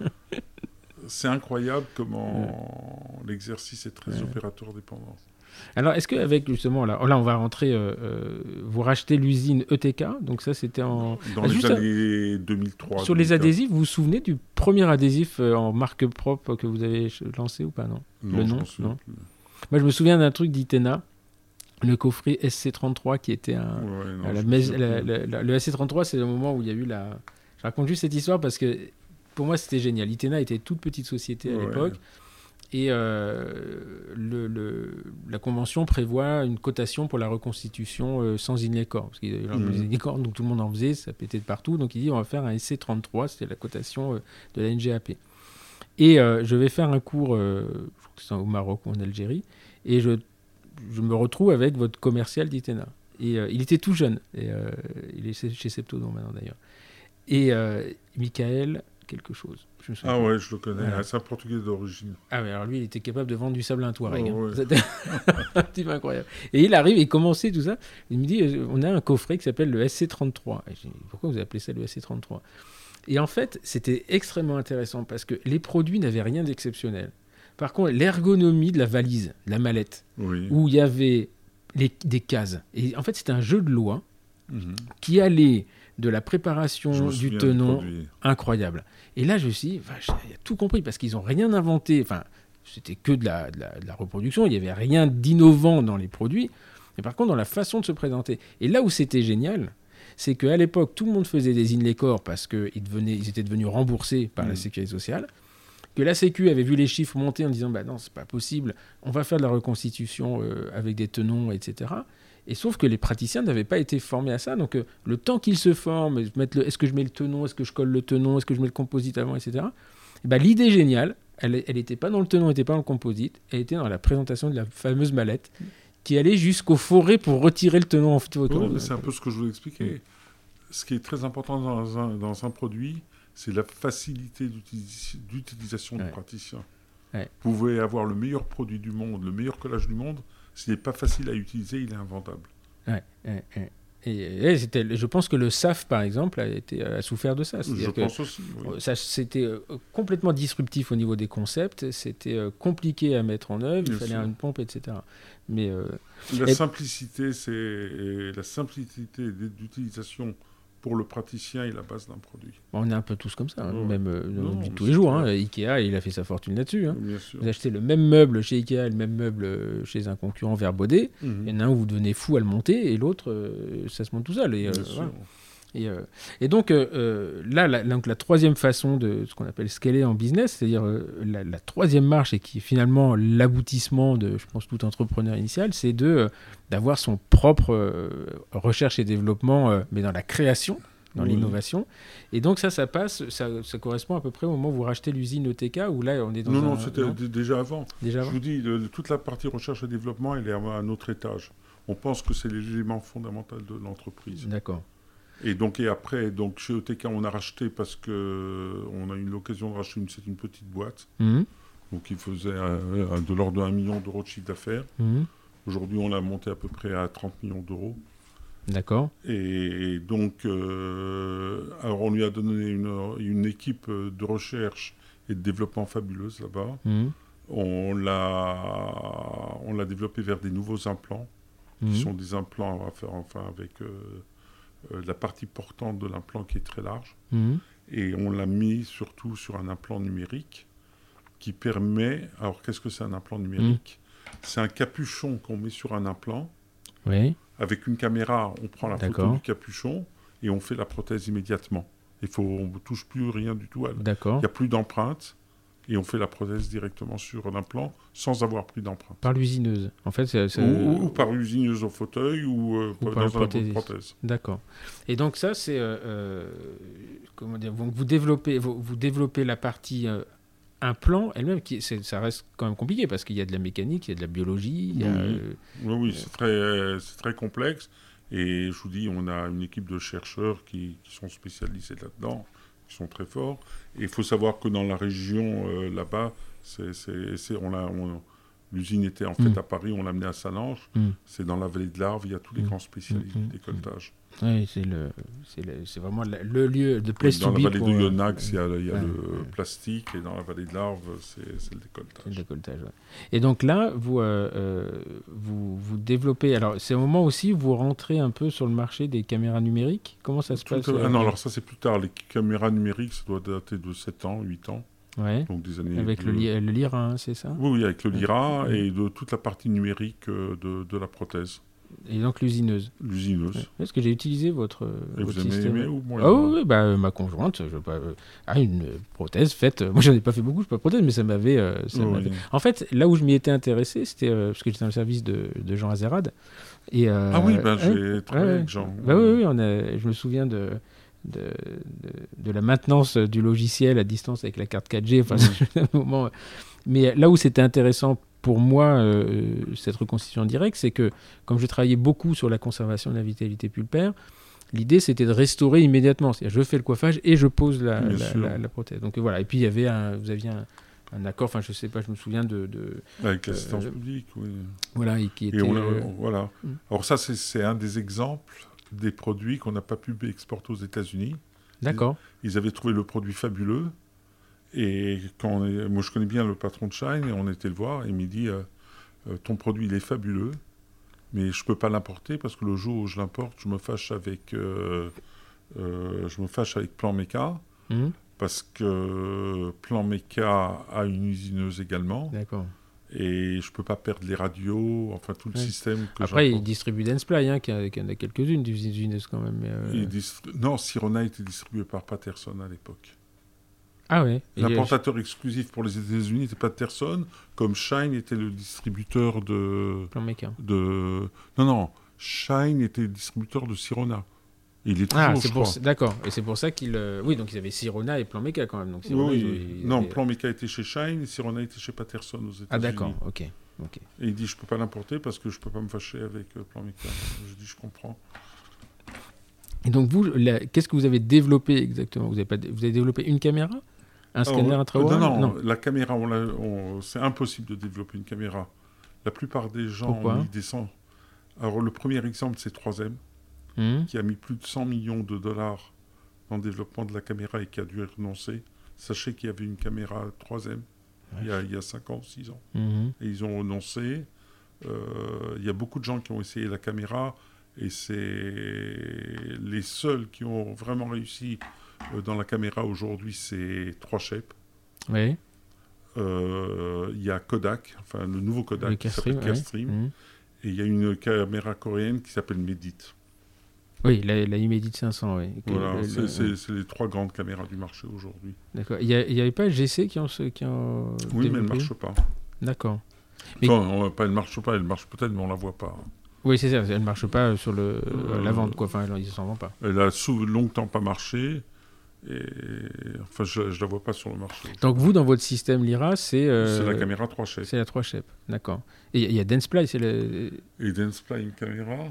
C'est incroyable comment l'exercice est très Ouais. opérateur dépendant. Alors, est-ce qu'avec, justement, là, là, on va rentrer, euh, euh, vous rachetez l'usine ETK, donc ça, c'était en... Dans Ah, les années 2003. Sur les 2004. adhésifs, vous vous souvenez du premier adhésif euh, en marque propre que vous avez lancé ou pas, non? Non, le nom, non. Moi, je me souviens d'un truc d'Itena. le coffret SC33 qui était un. le SC33, c'est le moment où il y a eu la. Je raconte juste cette histoire parce que pour moi, c'était génial. Itena était toute petite société à l'époque. Et euh, le, la convention prévoit une cotation pour la reconstitution euh, sans Inécor. Parce que mmh. donc tout le monde en faisait, ça pétait de partout. Donc il dit on va faire un SC33, c'était la cotation euh, de la NGAP. Et je vais faire un cours, je crois que c'est au Maroc ou en Algérie, et je, je me retrouve avec votre commercial d'Itena. Et il était tout jeune, et, il est chez Septodon maintenant d'ailleurs. Et Michael, quelque chose. Ah ouais, je le connais. C'est un Portugais d'origine. Ah mais alors lui, il était capable de vendre du sable à un Touareg. Oh, C'était un (laughs) petit peu incroyable. Et il arrive, il commençait tout ça. Il me dit, euh, on a un coffret qui s'appelle le SC33. Et je dis, pourquoi vous appelez ça le SC33 Et en fait, c'était extrêmement intéressant parce que les produits n'avaient rien d'exceptionnel. Par contre, l'ergonomie de la valise, de la mallette, où il y avait les, des cases. Et en fait, c'était un jeu de loi mhm. qui allait de la préparation du tenon incroyable. Et là, je me suis dit, il a tout compris parce qu'ils n'ont rien inventé. Enfin, c'était que de la, de, la, reproduction, il n'y avait rien d'innovant dans les produits. Mais par contre, dans la façon de se présenter. Et là où c'était génial, c'est qu'à l'époque, tout le monde faisait des in les corps parce qu'ils ils étaient devenus remboursés par la mmh. sécurité sociale. Que la Sécu avait vu les chiffres monter en disant bah non, c'est pas possible, on va faire de la reconstitution euh, avec des tenons, etc. Et sauf que les praticiens n'avaient pas été formés à ça. Donc euh, le temps qu'ils se forment, est-ce que je mets le tenon, est-ce que je colle le tenon, est-ce que je mets le composite avant, etc. Et ben, L'idée géniale, elle n'était pas dans le tenon, elle n'était pas dans le composite, elle était dans la présentation de la fameuse mallette qui allait jusqu'au forêt pour retirer le tenon en photo. c'est un peu ce que je voulais expliquer. Ce qui est très important dans un, dans un produit, c'est la facilité d'utilisation du praticien. Vous pouvez avoir le meilleur produit du monde, le meilleur collage du monde, s'il n'est pas facile à utiliser, il est inventable. Ouais, et, je pense que le SAF, par exemple, a, été, a souffert de ça. Je pense aussi. Ça, c'était euh, complètement disruptif au niveau des concepts. C'était euh, compliqué à mettre en œuvre. il fallait une pompe, etc. Mais euh, la simplicité, c'est la simplicité d'utilisation pour le praticien et la base d'un produit. On est un peu tous comme ça, hein, même euh, tous les jours. Hein. Ikea, il a fait sa fortune là-dessus. Hein. Vous achetez le même meuble chez Ikea, le même meuble euh, chez un concurrent vers Baudet. Mhm. Il y en a un où vous devenez fou à le monter et l'autre, euh, ça se monte tout seul. Et, euh, et, donc euh, euh, là, la, donc la troisième façon de ce qu'on appelle scaler en business, c'est-à-dire la, troisième marche et qui est finalement l'aboutissement de, je pense, tout entrepreneur initial, c'est de d'avoir son propre recherche et développement, mais dans la création dans l'innovation. Et donc ça, ça passe, ça, ça, correspond à peu près au moment où vous rachetez l'usine ETK, où là, on est dans Non, non, c'était déjà avant. Déjà Je vous dis, toute la partie recherche et développement, elle est à un autre étage. On pense que c'est l'élément fondamental de l'entreprise. D'accord. Et donc, et après, donc chez ETK, on a racheté parce que on a eu l'occasion de racheter une, une petite boîte. Mhm. Donc, il faisait de l'ordre de 1 million d'euros de chiffre d'affaires. Mhm. Aujourd'hui, on l'a monté à peu près à 30 millions d'euros. D'accord. Et, donc, euh, alors on lui a donné une, une, équipe de recherche et de développement fabuleuse là-bas. Mhm. On l'a, on l'a développé vers des nouveaux implants, qui sont des implants à faire enfin avec euh, la partie portante de l'implant qui est très large. Mhm. Et on l'a mis surtout sur un implant numérique qui permet. Alors, qu'est-ce que c'est un implant numérique mhm. C'est un capuchon qu'on met sur un implant. Oui. Avec une caméra, on prend la photo du capuchon et on fait la prothèse immédiatement. Il faut, on ne touche plus rien du tout. Il n'y a plus d'empreinte et on fait la prothèse directement sur l'implant sans avoir pris d'empreinte. Par l'usineuse, en fait. Ou, par l'usineuse au fauteuil ou, euh, dans un prothèse. D'accord. Et donc ça, c'est euh, euh, comment dire Vous développez, vous, vous développez la partie implant elle-même, qui ça reste quand même compliqué parce qu'il y a de la mécanique, il y a de la biologie. oui, oui, c'est très, très complexe. Et je vous dis, on a une équipe de chercheurs qui, qui sont spécialisés là-dedans qui sont très forts. Et il faut savoir que dans la région, euh, là-bas, on l'usine était en fait mm. à Paris, on l'a amené à Salange. Mm. C'est dans la vallée de l'Arve, il y a tous les mm. grands spécialistes du décolletage. Oui, c'est le, c'est vraiment le lieu de place Dans la vallée de euh, Yonax, il y a, il y a le plastique, et dans la vallée de l'Arve, c'est le décolletage. Le décolletage Et donc là, vous, euh, euh, vous, vous, développez. Alors, c'est au moment aussi où vous rentrez un peu sur le marché des caméras numériques? Comment ça se passe ah Non, alors ça, c'est plus tard. Les caméras numériques, ça doit dater de 7 ans, 8 ans. Ouais. Donc des années Avec le, li- le Lyra, hein, c'est ça? Oui, oui, avec le Ouais. et de toute la partie numérique euh, de, de la prothèse, Et donc l'usineuse. l'usineuse. Est-ce que j'ai utilisé votre, Et votre vous avez système aimé ou moins Ah oui, bah, euh, ma conjointe je, bah, euh, a une prothèse faite. euh, moi, j'en ai pas fait beaucoup, je pas prothèse, mais ça m'avait. euh, ça Oui. m'avait- En fait, là où je m'y étais intéressé, c'était euh, parce que j'étais dans le service de, de Jean Azerad. Et, euh, Ah oui, ouais, j'ai travaillé ouais. avec Jean. Bah oui, oui, on a, je me souviens de, de, de, de la maintenance du logiciel à distance avec la carte 4G. Enfin, (laughs) un moment. Mais là où c'était intéressant pour moi, euh, cette reconstitution en direct, c'est que comme je travaillais beaucoup sur la conservation de la vitalité pulpaire, l'idée c'était de restaurer immédiatement. C'est-à-dire, je fais le coiffage et je pose la, Bien la, sûr. la- la prothèse. Donc voilà. Et puis il y avait un, vous aviez un, un accord. Enfin, je sais pas, je me souviens de, de Avec l'assistance Euh, publique, oui. voilà, et qui était. Et on a- euh, voilà. Mm. Alors ça, c'est- c'est un des exemples des produits qu'on n'a pas pu exporter aux États-Unis. D'accord. Ils avaient trouvé le produit fabuleux. Et quand on est... moi, je connais bien le patron de Shine, et on était le voir, et il m'a dit euh, euh, Ton produit, il est fabuleux, mais je ne peux pas l'importer parce que le jour où je l'importe, je me fâche avec, euh, euh, je me fâche avec Plan Méca, Mhm. parce que Plan Méca a une usineuse également, D'accord. et je ne peux pas perdre les radios, enfin tout le Ouais. système que Après, il distribue Densplay, hein, qui, en a quelques-unes d'usineuses quand même. mais, euh, Il distri- Non, Sirona était distribué par Patterson à l'époque. Ah euh, L'importateur exclusif pour les États-Unis était Patterson, comme Shine était le distributeur de, Plan méca. de... Non, non, Shine était le distributeur de Sirona. Il est Ah, c'est pour d'accord. Et c'est pour ça qu'il. euh, Oui, donc ils avaient Sirona et Plan méca quand même. Donc Oui, Sirona, oui. ils- ils Non, Plan Méca était chez Shine et Sirona était chez Patterson aux États-Unis. Ah d'accord. Ok. Ok. Et il dit, je peux pas l'importer parce que je peux pas me fâcher avec euh, Plan Méca. je dis, je comprends. Et donc vous, la- qu'est-ce que vous avez développé exactement? Vous avez pas, vous avez développé une caméra, un scanner Alors, intraoral non, non, la caméra, on l'a- on- c'est impossible de développer une caméra. La plupart des gens Pourquoi ont mis des cent- Alors, le premier exemple, c'est 3M, Hmm qui a mis plus de 100 millions de dollars dans le développement de la caméra et qui a dû renoncer. Sachez qu'il y avait une caméra 3M il y, a, il y a 5 ans, 6 ans. Mhm. Et ils ont renoncé. Euh, il y a beaucoup de gens qui ont essayé la caméra et c'est les seuls qui ont vraiment réussi dans la caméra aujourd'hui, c'est 3 Shape. Oui. Euh, il y a Kodak, enfin le nouveau Kodak Le qui s'appelle Carestream, ouais. Carestream. Mhm. Et il y a une caméra coréenne qui s'appelle Medit. Oui, la, la Immedit 500, oui. Voilà, le- c'est- le- c'est c'est les trois grandes caméras du marché aujourd'hui. D'accord. Il n'y avait pas GC qui en, qui en Oui, mais elles ne marchent pas. D'accord. Mais- Enfin, elles ne marchent pas, elles marchent peut-être, mais on ne la voit pas. Oui, c'est ça. Elle ne marche pas sur le, Euh, la vente, quoi. Enfin, ils ne s'en vendent pas. Elle a sous longtemps pas marché. Et enfin, je ne la vois pas sur le marché. Donc vous, dans votre système Lyra, c'est euh, C'est la caméra 3 chefs. c'est la 3 chefs. D'accord. Et il y a Densplay, c'est le, Et Densplay, une caméra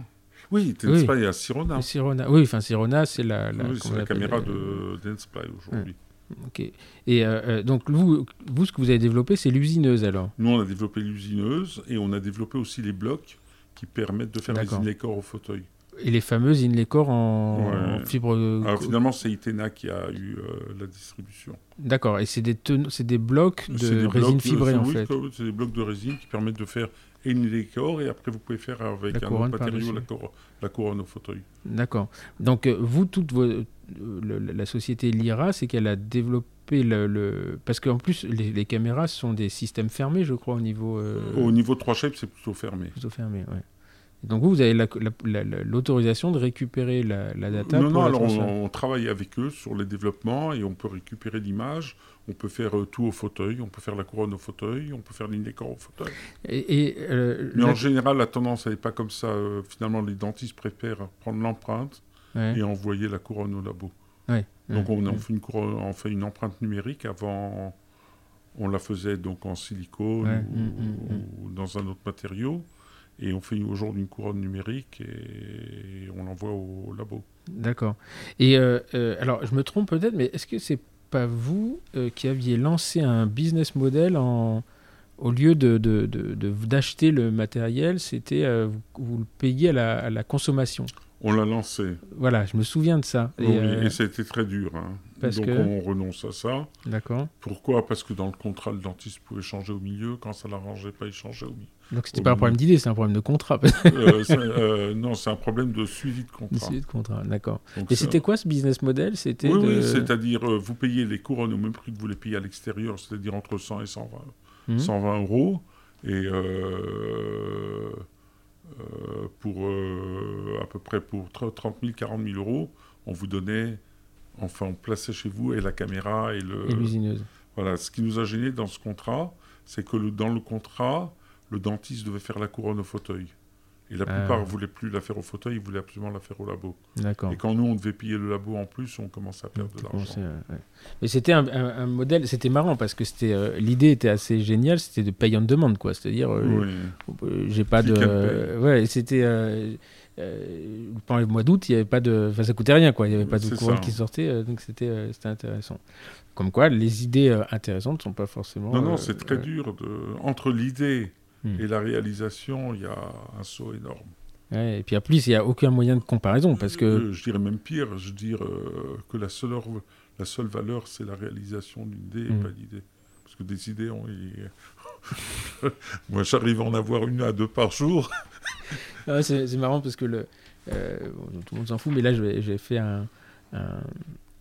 Oui, Densplay est à Sirona. le Sirona. Oui, enfin Sirona, c'est la, la, Oui, la caméra euh, de Densplay aujourd'hui. Ok. Et euh, donc vous, vous, ce que vous avez développé, c'est l'usineuse alors. Nous, on a développé l'usineuse et on a développé aussi les blocs qui permettent de faire les inlécors au fauteuil. Et les fameuses Inlecor en, Ouais. en fibre. Alors co- finalement, c'est Itena qui a eu euh, la distribution. D'accord. Et c'est des, des blocs de des résine blocs, fibrée euh, en oui, fait. C'est des blocs de résine qui permettent de faire décor et après vous pouvez faire avec La un autre matériau la, par-dessus. cor- la couronne au fauteuil. D'accord. Donc euh, vous, toute vos- euh, la société Lyra, c'est qu'elle a développé le, le- parce qu'en plus les, les caméras sont des systèmes fermés, je crois, au niveau euh, Au niveau 3 shapes, c'est plutôt fermé. plutôt fermé. Ouais. Donc vous, vous avez la- la- la- la- l'autorisation de récupérer la, data. non, pour non, alors on, travaille avec eux sur les développements et on peut récupérer l'image, on peut faire euh, tout au fauteuil, on peut faire la couronne au fauteuil, on peut faire ligne décor au fauteuil. Et, et, euh, Mais en général, la tendance, elle n'est pas comme ça. Euh, finalement, les dentistes préfèrent prendre l'empreinte ouais, et envoyer la couronne au labo. ouais, Donc ouais, on, fait une couronne- on fait une empreinte numérique. Avant, on la faisait donc en silicone ou, mm, mm, ou dans un autre matériau. Et on fait aujourd'hui une couronne numérique et on l'envoie au labo. D'accord. Et euh, euh, alors, je me trompe peut-être, mais est-ce que c'est pas vous euh, qui aviez lancé un business model en, au lieu de, de- de- de- d'acheter le matériel, c'était vous, vous le payiez à la, à la consommation? On l'a lancé. Voilà, je me souviens de ça. Et, Oui, et ça a été très dur. hein. Parce Donc que- on renonce à ça. D'accord. Pourquoi? Parce que dans le contrat, le dentiste pouvait changer au milieu. Quand ça l'arrangeait pas, il changeait au milieu. Donc c'était pas un problème d'idée, c'est un problème de contrat. Euh, euh, non, c'est un problème de suivi de contrat. D'essayer de contrat, d'accord. Et c'était quoi ce business model? C'était Oui, de... oui, c'est-à-dire euh, vous payez les couronnes au même prix que vous les payez à l'extérieur, c'est-à-dire entre 100 et 120, Mhm. 120 euros. Et pour à peu près pour 30 000, 40 000 euros, on vous donnait, enfin on plaçait chez vous et la caméra et le... Et l'usineuse. Voilà, ce qui nous a gêné dans ce contrat, c'est que le- dans le contrat, le dentiste devait faire la couronne au fauteuil. Et la Ah. plupart ne voulaient plus la faire au fauteuil, ils voulaient absolument la faire au labo. D'accord. Et quand nous, on devait payer le labo en plus, on commençait à perdre de l'argent. euh, ouais. Mais c'était un, un- un modèle, c'était marrant parce que c'était euh, l'idée était assez géniale, c'était de payer en demande quoi, c'est-à-dire euh, Oui. euh, j'ai pas de Click ouais, c'était euh, pendant le mois d'août, il y avait pas de enfin ça coûtait rien quoi, il y avait pas de ça. qui sortait euh, donc c'était euh, intéressant. Comme quoi les idées euh, intéressantes sont pas forcément Non, non, c'est très dur. De... Entre l'idée Hmm. et la réalisation, il y a un saut énorme. Ouais, et puis en plus, il n'y a aucun moyen de comparaison parce que je dirais même pire, je dirais que la seule, or- la seule valeur, c'est la réalisation d'une idée et Hmm. pas l'idée. Parce que des idées, on y- (laughs) moi j'arrive à en avoir une à deux par jour. (laughs) Ah, c'est marrant parce que le, euh, bon, tout le monde s'en fout, mais là, j'ai fait un, un,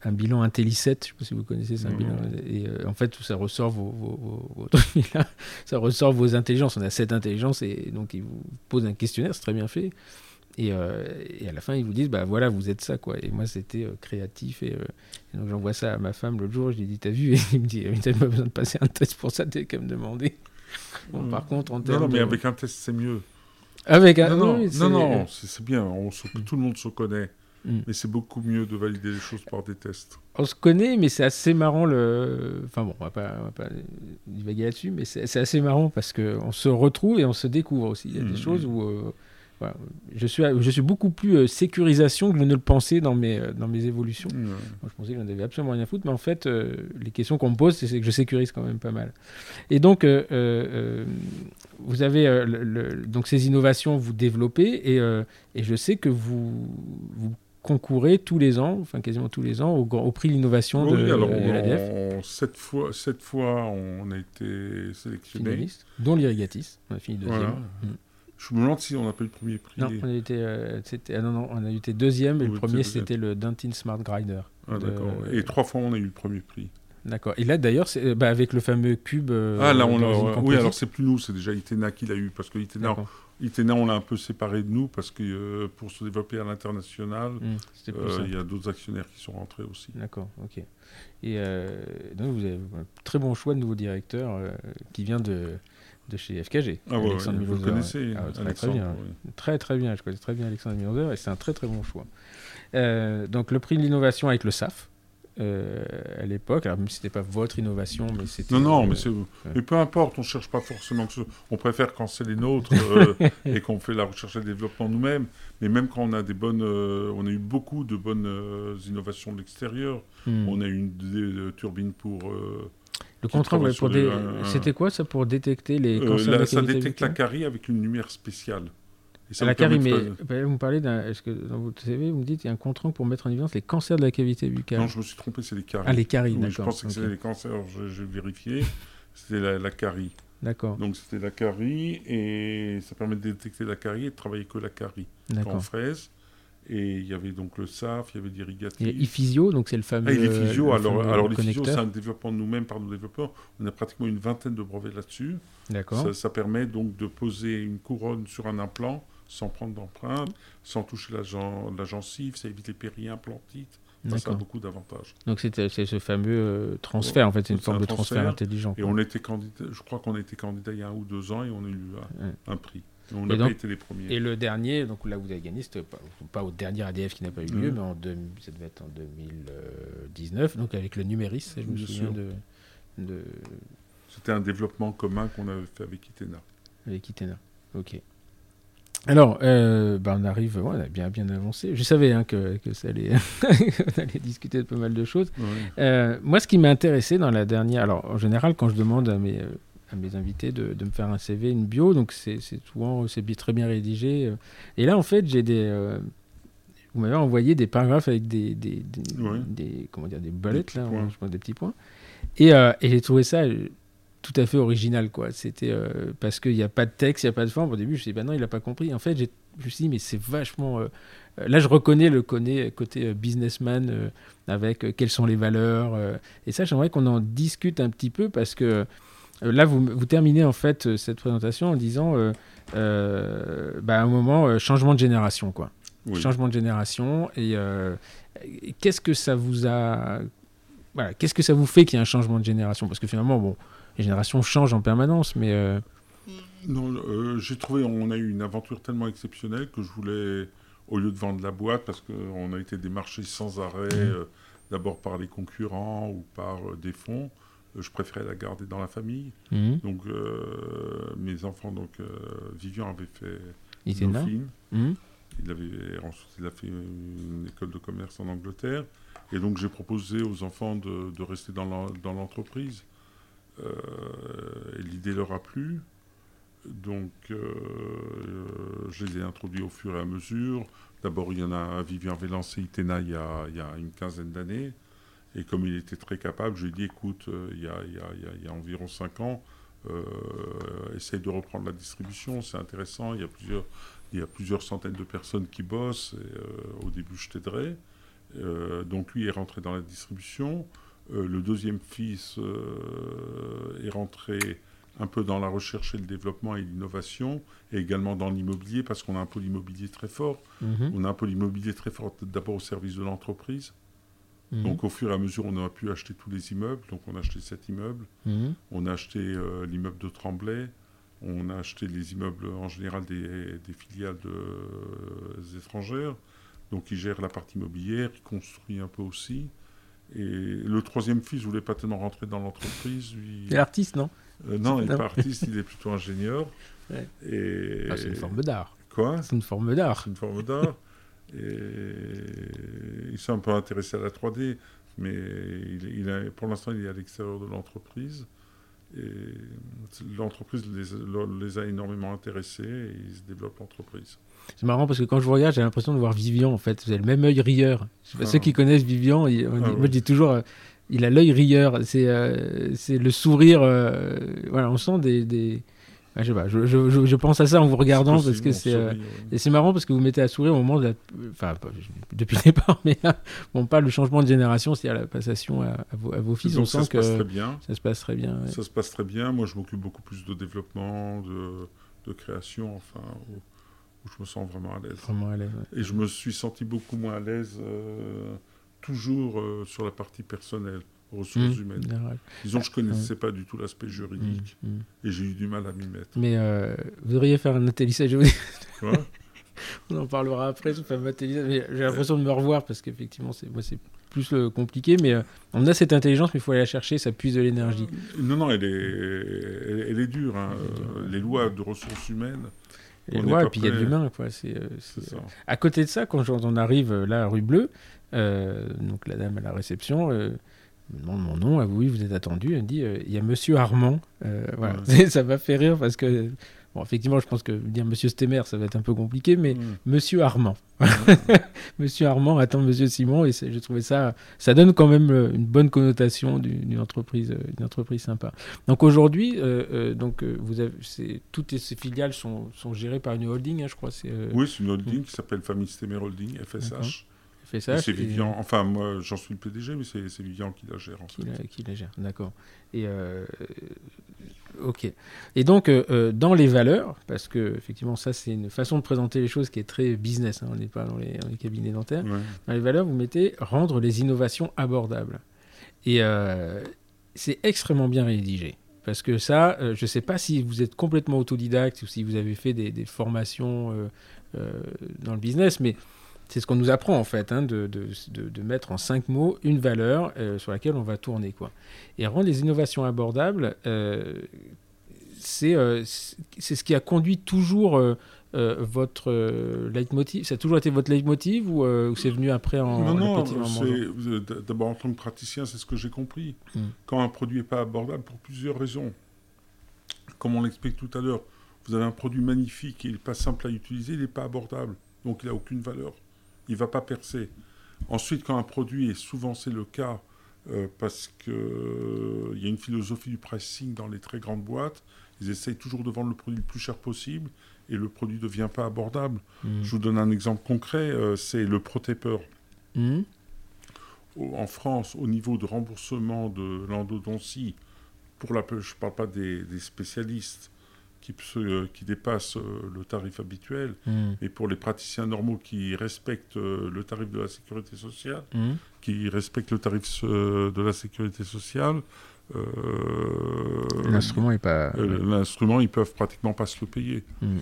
un bilan Intelli7, je sais pas si vous connaissez, c'est un Non. bilan. Et euh, en fait, tout ça ressort vos, vos, vos- vos trucs, (laughs) là, ça ressort vos intelligences. On a sept intelligences et donc ils vous posent un questionnaire, c'est très bien fait. Et, euh, et à la fin, ils vous disent, bah voilà, vous êtes ça, quoi. Et moi, c'était euh, créatif. Et, euh, et donc, j'envoie ça à ma femme l'autre jour. Je lui ai dit, t'as vu? (laughs) Et il me dit, mais t'as pas besoin de passer un test pour ça, t'es qu'à me demander. Bon, Hmm. par contre, en Non, termes non, mais de- avec un test, c'est mieux. Avec un... non, non, oui, non, c'est- non, c'est bien. On se- Tout le monde se connaît. Mm. Mais c'est beaucoup mieux de valider les choses par des tests. On se connaît, mais c'est assez marrant le. Enfin bon, on va pas, on va pas divaguer là-dessus, mais c'est assez marrant parce que on se retrouve et on se découvre aussi. Il y a des Mhm. choses où euh, voilà, je suis, je suis beaucoup plus euh, sécurisation que je ne le pensais dans mes, euh, dans mes évolutions. Moi, je pensais que j'en avais absolument rien à foutre, mais en fait, euh, les questions qu'on me pose, c'est que je sécurise quand même pas mal. Et donc, euh, euh, euh, vous avez le- le- donc ces innovations, vous développez, et, et je sais que vous, vous concourez tous les ans, enfin quasiment tous les ans, au, au prix de l'innovation de, alors de l'ADF, sept, fois, sept fois on a été sélectionné. dont l'Irrigatis, on a fini deuxième. Voilà. Mm. Je me demande si on n'a pas eu le premier prix. Non, on a été, euh, ah non, non, on a été deuxième, et le premier c'était le Dentin Smart Grinder. Ah, de- d'accord. Et trois fois on a eu le premier prix. D'accord. Et là d'ailleurs, c'est bah, avec le fameux cube. euh, ah là on une Oui, alors c'est plus nous, c'est déjà Itena qui l'a eu parce que Itena. Itena, on l'a un peu séparé de nous parce que euh, pour se développer à l'international, Mm, euh, ça. il y a d'autres actionnaires qui sont rentrés aussi. D'accord, ok. Et euh, donc vous avez un très bon choix de nouveau directeur euh, qui vient de, de chez FKG. Ah ouais, Alexandre ouais, vous le connaissez, Ah, très, très bien. Très très bien, je connais très bien Alexandre Milhauser et c'est un très très bon choix. Euh, donc le prix de l'innovation avec le SAF. euh, à l'époque, alors même si c'était pas votre innovation, mais c'était. Non, non, euh, mais, mais peu importe, on cherche pas forcément que ce... On préfère quand c'est les nôtres (laughs) euh, et qu'on fait la recherche et le développement nous-mêmes. Mais même quand on a des bonnes... on a eu beaucoup de bonnes innovations de l'extérieur. hmm. On a eu une des- des turbines pour... Le ouais, pour des- un- c'était quoi ça pour détecter les euh, cancers de là, la ça détecte la carie avec une lumière spéciale. Et ça À la carie, mais bah, vous me parlez d'un. Est-ce que dans votre CV, vous me dites qu'il y a un contrat pour mettre en évidence les cancers de la cavité buccale Non, je me suis trompé, c'est les caries. Ah, les caries, Oui, je d'accord. pensais que c'était les cancers, j'ai vérifié. (laughs) C'était la, la carie. D'accord, Donc c'était la carie et ça permet de détecter la carie et de travailler que la carie en d'accord. fraise. Et il y avait donc le SAF, il y avait l'irrigatif. Ifisio, donc c'est le fameux. Ah, et physio, le alors, alors physio, c'est un développement de nous-mêmes par nos développeurs. On a pratiquement une vingtaine de brevets là-dessus. D'accord. Ça, ça permet donc de poser une couronne sur un implant sans prendre d'empreinte, sans toucher la, gen- la gencive, ça évite les périimplantites. Ça, ça a beaucoup d'avantages. Donc c'est c'est ce fameux euh, transfert, en fait, c'est une forme un de transfert transfert. intelligent. Et quoi. on était candidat, je crois qu'on été candidat il y a un ou deux ans et on a eu un, Ouais. un prix. Et on n'a pas été les premiers. Et le dernier, donc là vous avez gagné, c'était pas, pas au dernier ADF qui n'a pas eu lieu, Mhm. mais en ça devait être en 2019, donc avec le Numéris, je me souviens de, de, C'était un développement commun qu'on avait fait avec Itena. avec Itena. Ok. Alors, euh, bah, on arrive, ouais, on a bien, bien avancé. Je savais hein, que, que ça allait, (laughs) on allait discuter de pas mal de choses. Euh, moi, ce qui m'a intéressé dans la dernière, alors en général, quand je demande à mes, euh, à mes invités de, de, me faire un CV, une bio, donc c'est souvent c'est très bien rédigé. Et là, en fait, j'ai des vous m'avez envoyé des paragraphes avec des, des, des, comment dire, des bullets, des là, je pense, des petits points. Et, et j'ai trouvé ça tout à fait original, quoi. C'était parce qu'il n'y a pas de texte, il n'y a pas de forme. Au début, je me suis dit, bah non, il n'a pas compris. En fait, je me suis dit, mais c'est vachement euh, là, je reconnais le côté euh, businessman euh, avec quelles sont les valeurs. et ça, j'aimerais qu'on en discute un petit peu parce que là, vous, vous, terminez en fait cette présentation en disant bah, à un moment, changement de génération, quoi. Changement de génération. Et qu'est-ce que ça vous a. Voilà, qu'est-ce que ça vous fait qu'il y ait un changement de génération? Parce que finalement, bon, les générations changent en permanence, mais. Non, j'ai trouvé, on a eu une aventure tellement exceptionnelle que je voulais au lieu de vendre la boîte, parce qu'on a été démarché sans arrêt, mmh. euh, d'abord par les concurrents ou par euh, des fonds, euh, je préférais la garder dans la famille. Mmh. Donc, mes enfants, donc, Vivian avait fait il mmh. Il avait, ensuite, il a fait une école de commerce en Angleterre. Et donc, j'ai proposé aux enfants de, de rester dans l'entreprise. L'idée leur a plu. Donc, euh, je les ai introduits au fur et à mesure. D'abord, il y en a, Vivian avait lancé Itena il y a, il y a une quinzaine d'années. Et comme il était très capable, je lui ai dit, écoute, euh, il, y a, il, y a, il, y a, environ cinq ans, euh, essaye de reprendre la distribution, c'est intéressant, il y a plusieurs, il y a plusieurs centaines de personnes qui bossent, et, au début je t'aiderai. donc lui est rentré dans la distribution. le deuxième fils est rentré un peu dans la recherche et le développement et l'innovation, et également dans l'immobilier, parce qu'on a un pôle immobilier très fort. Mhm. On a un pôle immobilier très fort d'abord au service de l'entreprise. Mhm. Donc au fur et à mesure, on a pu acheter tous les immeubles. Donc on a acheté sept immeubles. Mhm. On a acheté euh, l'immeuble de Tremblay. On a acheté les immeubles en général des, filiales de, euh, étrangères. Donc ils gèrent la partie immobilière, ils construisent un peu aussi. Et le troisième fils ne voulait pas tellement rentrer dans l'entreprise. Lui... C'est l'artiste, non? Euh, non, il n'est pas artiste, il est (laughs) plutôt ingénieur. Et... Ah, c'est une forme d'art. Quoi? C'est une forme d'art. C'est une forme d'art. (laughs) et il s'est un peu intéressé à la 3D, mais il, a, pour l'instant, il est à l'extérieur de l'entreprise. Et l'entreprise les, les, a énormément intéressés et ils se développent l'entreprise. C'est marrant parce que quand je vous regarde, j'ai l'impression de voir Vivian en fait. Vous avez le même œil rieur. Pas, Ceux ah. qui connaissent Vivian, ah moi je dis toujours, euh, il a l'œil rieur. C'est euh, le sourire. Euh, voilà, on sent des. des... Ah, je, sais pas, je, je, je, pense à ça en vous regardant parce que c'est euh, et c'est marrant parce que vous mettez à sourire au moment de la, enfin depuis le départ (laughs) mais là, bon pas le changement de génération c'est à la passation à, vos, à vos, fils. On sent que très bien. ça se passe très bien ça se passe très bien. Moi je m'occupe beaucoup plus de développement de, de création enfin où, je me sens vraiment à l'aise. Vraiment à l'aise et je me suis senti beaucoup moins à l'aise toujours euh, sur la partie personnelle, ressources mmh. humaines. Disons, je ne connaissais pas du tout l'aspect juridique mmh, mmh. et j'ai eu du mal à m'y mettre. Mais euh, vous devriez faire un atterrissage Quoi? (laughs) On en parlera après, J'ai l'impression de me revoir parce qu'effectivement, c'est moi, c'est plus euh, compliqué, mais on a cette intelligence, mais il faut aller la chercher, ça puise de l'énergie. non, non, elle est, elle, est dure. Hein. les lois de ressources humaines. Les lois, et puis il y a de l'humain. Quoi. C'est, à côté de ça, quand on arrive là à Rue Bleue, euh, donc la dame à la réception euh, me demande mon nom, ah oui, vous êtes attendu, elle me dit, euh, il y a Monsieur Armand. voilà. (laughs) ça m'a fait rire parce que, bon, effectivement, je pense que dire Monsieur Stemmer, ça va être un peu compliqué, mais Monsieur Armand. (laughs) Monsieur Armand attend Monsieur Simon, et j'ai trouvé ça, ça donne quand même une bonne connotation d'une entreprise, une entreprise sympa. Donc aujourd'hui, donc vous avez, toutes ces filiales sont, sont, gérées par une holding, hein, je crois. oui, c'est une holding qui s'appelle Famille Stemmer Holding, FSH. C'est Vivian, enfin moi j'en suis le PDG, mais c'est Vivian qui la gère en qui, La, qui la gère, d'accord. Et euh, ok. Et donc euh, euh, dans les valeurs, parce que effectivement ça c'est une façon de présenter les choses qui est très business, hein, on n'est pas dans les, cabinets dentaires. Dans les valeurs, vous mettez rendre les innovations abordables. Et c'est extrêmement bien rédigé. Parce que ça, je ne sais pas si vous êtes complètement autodidacte ou si vous avez fait des, des formations dans le business, mais c'est ce qu'on nous apprend en fait, hein, de, de, de, mettre en cinq mots une valeur euh, sur laquelle on va tourner. Quoi. Et rendre les innovations abordables, euh, euh, c'est ce qui a conduit toujours votre leitmotiv. Ça a toujours été votre leitmotiv ou, ou c'est venu après en Non, non, d'abord en tant que praticien, c'est ce que j'ai compris. Hmm. Quand un produit n'est pas abordable, pour plusieurs raisons. comme on l'explique tout à l'heure, vous avez un produit magnifique, il n'est pas simple à utiliser, il n'est pas abordable, donc il n'a aucune valeur. Il ne va pas percer. Ensuite, quand un produit, et souvent c'est le cas, euh, parce qu'il il y a une philosophie du pricing dans les très grandes boîtes, ils essayent toujours de vendre le produit le plus cher possible et le produit ne devient pas abordable. Mm. Je vous donne un exemple concret, euh, c'est le Protépeur. Mm. Au- En France, au niveau de remboursement de l'endodontie, pour la, je ne parle pas des, des spécialistes qui, euh, qui dépassent euh, le tarif habituel, Mm. mais pour les praticiens normaux qui respectent euh, le tarif de la sécurité sociale, Mm. qui respectent le tarif de la sécurité sociale, euh, L'instrument n'est pas. euh, l'instrument, ils peuvent pratiquement pas se le payer. Mm.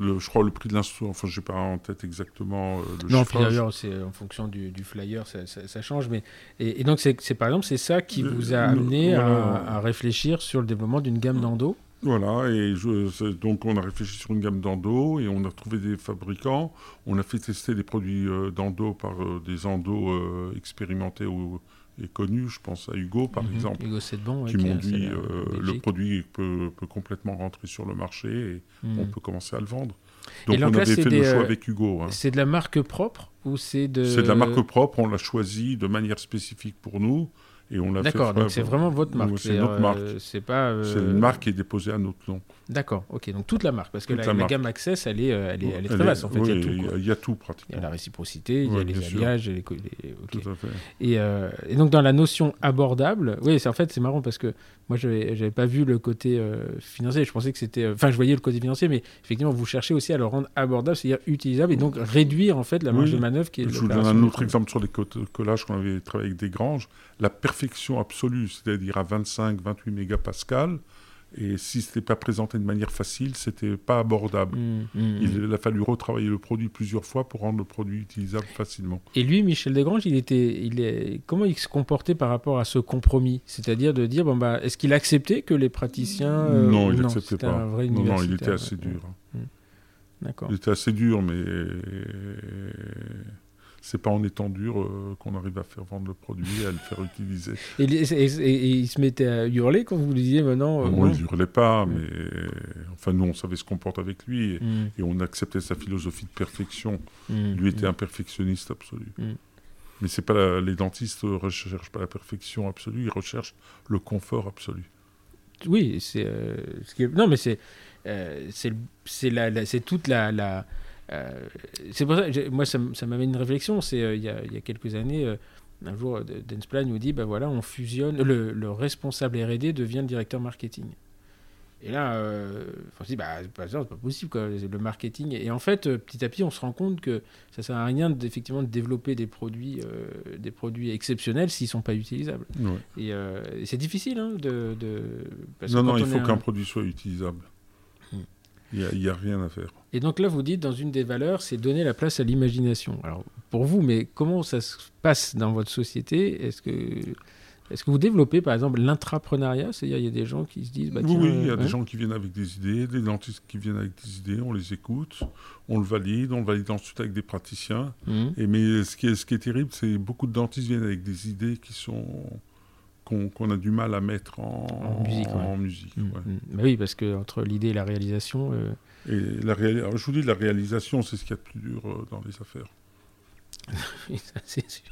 Le, je crois le prix de l'instrument, enfin, je n'ai pas en tête exactement euh, le Non, d'ailleurs, c'est en fonction du, du flyer, ça, ça- ça change. Mais, et, et donc, c'est c'est- par exemple, c'est ça qui vous a amené à, à réfléchir sur le développement d'une gamme d'endo? Voilà, et je- donc on a réfléchi sur une gamme d'endo et on a trouvé des fabricants. On a fait tester des produits euh, d'endo par euh, des endos euh, expérimentés ou, et connus. Je pense à Hugo, par Mhm. exemple, Hugo Sedban, ouais, qui qui m'ont dit euh, le produit peut, peut complètement rentrer sur le marché et Mm. on peut commencer à le vendre. Donc donc on là, avait fait des, le choix avec Hugo. hein. C'est de la marque propre ou c'est de. C'est de la marque propre, on l'a choisi de manière spécifique pour nous et on l'a fait. D'accord, donc c'est vraiment votre marque. C'est notre euh, marque. C'est pas. euh, C'est une marque qui est déposée à notre nom. D'accord, ok, donc toute la marque, parce que la, la la marque. gamme Access, elle est, euh, elle est, elle est très vaste en fait. oui, il y a tout. il y y a tout Il y a pratiquement. la réciprocité, il y a les alliages, les. les-. Tout à fait. Et, euh, et donc dans la notion abordable, oui, c'est en fait c'est marrant parce que moi j'avais j'avais pas vu le côté euh, financier. Je pensais que c'était, enfin je voyais le côté financier, mais effectivement vous cherchez aussi à le rendre abordable, c'est-à-dire utilisable et donc réduire en fait la marge Oui. de manœuvre qui est. Je vous donne un autre exemple sur les co- collages qu'on avait travaillé avec des granges. La perfection absolue, c'est-à-dire à 25-28 mégapascal. Et si ce n'était pas présenté de manière facile, c'était pas abordable. Mm, mm, Il, mm. a fallu retravailler le produit plusieurs fois pour rendre le produit utilisable facilement. Et lui, Michel Desgranges, il était, il est, comment il se comportait par rapport à ce compromis? C'est-à-dire de dire, bon bah, est-ce qu'il acceptait que les praticiens euh, non, il n'acceptait pas. un vrai Non, non, il était assez dur. D'accord. Il était assez dur, mais c'est pas en étant dur euh, qu'on arrive à faire vendre le produit et à le faire utiliser. (laughs) Et, et- et- et il se mettait à hurler quand vous lui disiez maintenant. euh, Moi, non il hurlait pas, mais enfin, nous, on savait se comporter avec lui et, Mm, et on acceptait sa philosophie de perfection. mm, Lui était mm. un perfectionniste absolu. Mais c'est pas la- les dentistes ne recherchent pas la perfection absolue, ils recherchent le confort absolu. Oui, c'est euh, ce qui est- non, mais c'est euh, c'est la, la- toute la, c'est pour ça moi ça, ça m'avait une réflexion. C'est euh, il y, a, il y a quelques années. euh, un jour, euh, Densplan nous dit, bah voilà, on fusionne, le, le responsable R&D devient le directeur marketing. Et là, euh, on se dit, bah, c'est pas, possible, quoi, le marketing. Et en fait, euh, petit à petit, on se rend compte que ça sert à rien effectivement de développer des produits, euh, des produits exceptionnels s'ils sont pas utilisables. Ouais. Et, euh, et c'est difficile hein, de, de- parce que Non, non, il faut un- qu'un produit soit utilisable. Il n'y a, rien à faire. Et donc là, vous dites, dans une des valeurs, c'est donner la place à l'imagination. Alors, pour vous, mais comment ça se passe dans votre société? Est-ce que, est-ce que vous développez, par exemple, l'intrapreneuriat? C'est-à-dire, il y a des gens qui se disent... Bah, oui, tiens, oui, il y a euh, des ouais. gens qui viennent avec des idées, des dentistes qui viennent avec des idées, on les écoute, on le valide, on le valide ensuite avec des praticiens. Mhm. Et mais ce qui est, ce qui est terrible, c'est beaucoup de dentistes viennent avec des idées qui sont qu'on a du mal à mettre en, En musique, ouais. en musique, ouais. Mhm. Bah oui, parce que entre l'idée et la réalisation... euh, Et la alors, je vous dis, la réalisation, c'est ce qu'il y a de plus dur euh, dans les affaires. (laughs) C'est sûr.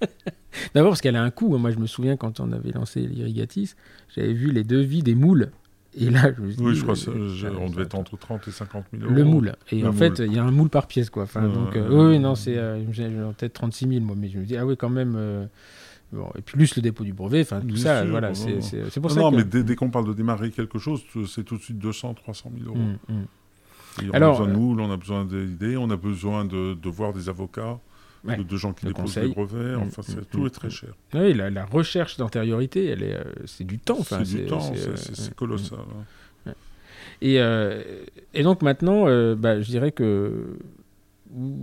(laughs) D'abord parce qu'elle a un coût. Moi, je me souviens quand on avait lancé l'Irrigatis, j'avais vu les devis des moules. Et là, je me suis Oui, dit, je crois euh, que ça- on devait être entre 30 et 50 000 euros. Le moule. Et Le en moule. fait, il y a un moule par pièce, quoi. Enfin, Euh, donc, euh, euh, oui, non, c'est euh, j'ai en tête 36 000, moi, mais je me dis, ah oui, quand même. Euh, bon, et plus le dépôt du brevet, enfin, tout Bien ça, sûr, voilà, c'est pour Non, ça non, que. mais dès, dès qu'on parle de démarrer quelque chose, t- c'est tout de suite 200, 300 000 euros. Mm, mm. On Alors, a besoin de euh, moules, on a besoin d'idées, on a besoin de, de voir des avocats, Ouais, de, de gens qui déposent des brevets. Mm, Enfin, mm, tout mm, est très cher. Oui, la, la recherche d'antériorité, elle est, euh, c'est du temps. c'est du temps, c'est- euh, colossal. hein. Et, euh, et donc maintenant, euh, bah, je dirais que où,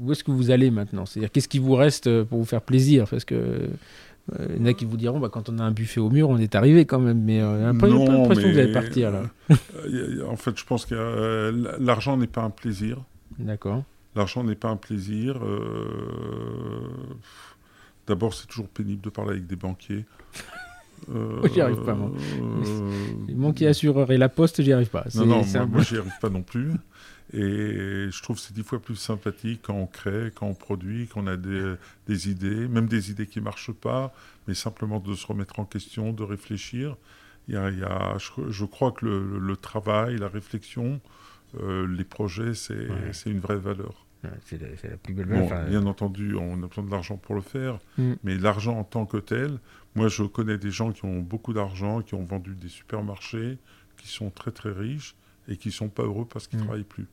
où est-ce que vous allez maintenant? C'est-à-dire qu'est-ce qui vous reste euh, pour vous faire plaisir? Parce que euh, il y en a qui vous diront, bah, quand on a un buffet au mur, on est arrivé quand même. Mais euh, après, j'ai pas l'impression que vous allez partir là. euh, en fait, je pense que euh, l'argent n'est pas un plaisir. D'accord. L'argent n'est pas un plaisir. euh, D'abord, c'est toujours pénible de parler avec des banquiers. (laughs) Moi, j'y arrive pas, moi. Moi qui assurerai la poste, j'y arrive pas. Non, non, moi, moi j'y arrive pas non plus. Et je trouve que c'est dix fois plus sympathique quand on crée, quand on produit, quand on a des, des idées, même des idées qui ne marchent pas, mais simplement de se remettre en question, de réfléchir. Il y a, il y a, je, je, crois que le, le, travail, la réflexion, euh, les projets, c'est ouais. une vraie valeur. Ouais, c'est la, la, plus belle valeur. Bon, enfin, bien entendu, on a besoin de l'argent pour le faire, mm. mais l'argent en tant que tel, moi je connais des gens qui ont beaucoup d'argent, qui ont vendu des supermarchés, qui sont très très riches et qui ne sont pas heureux parce qu'ils ne mm. travaillent plus.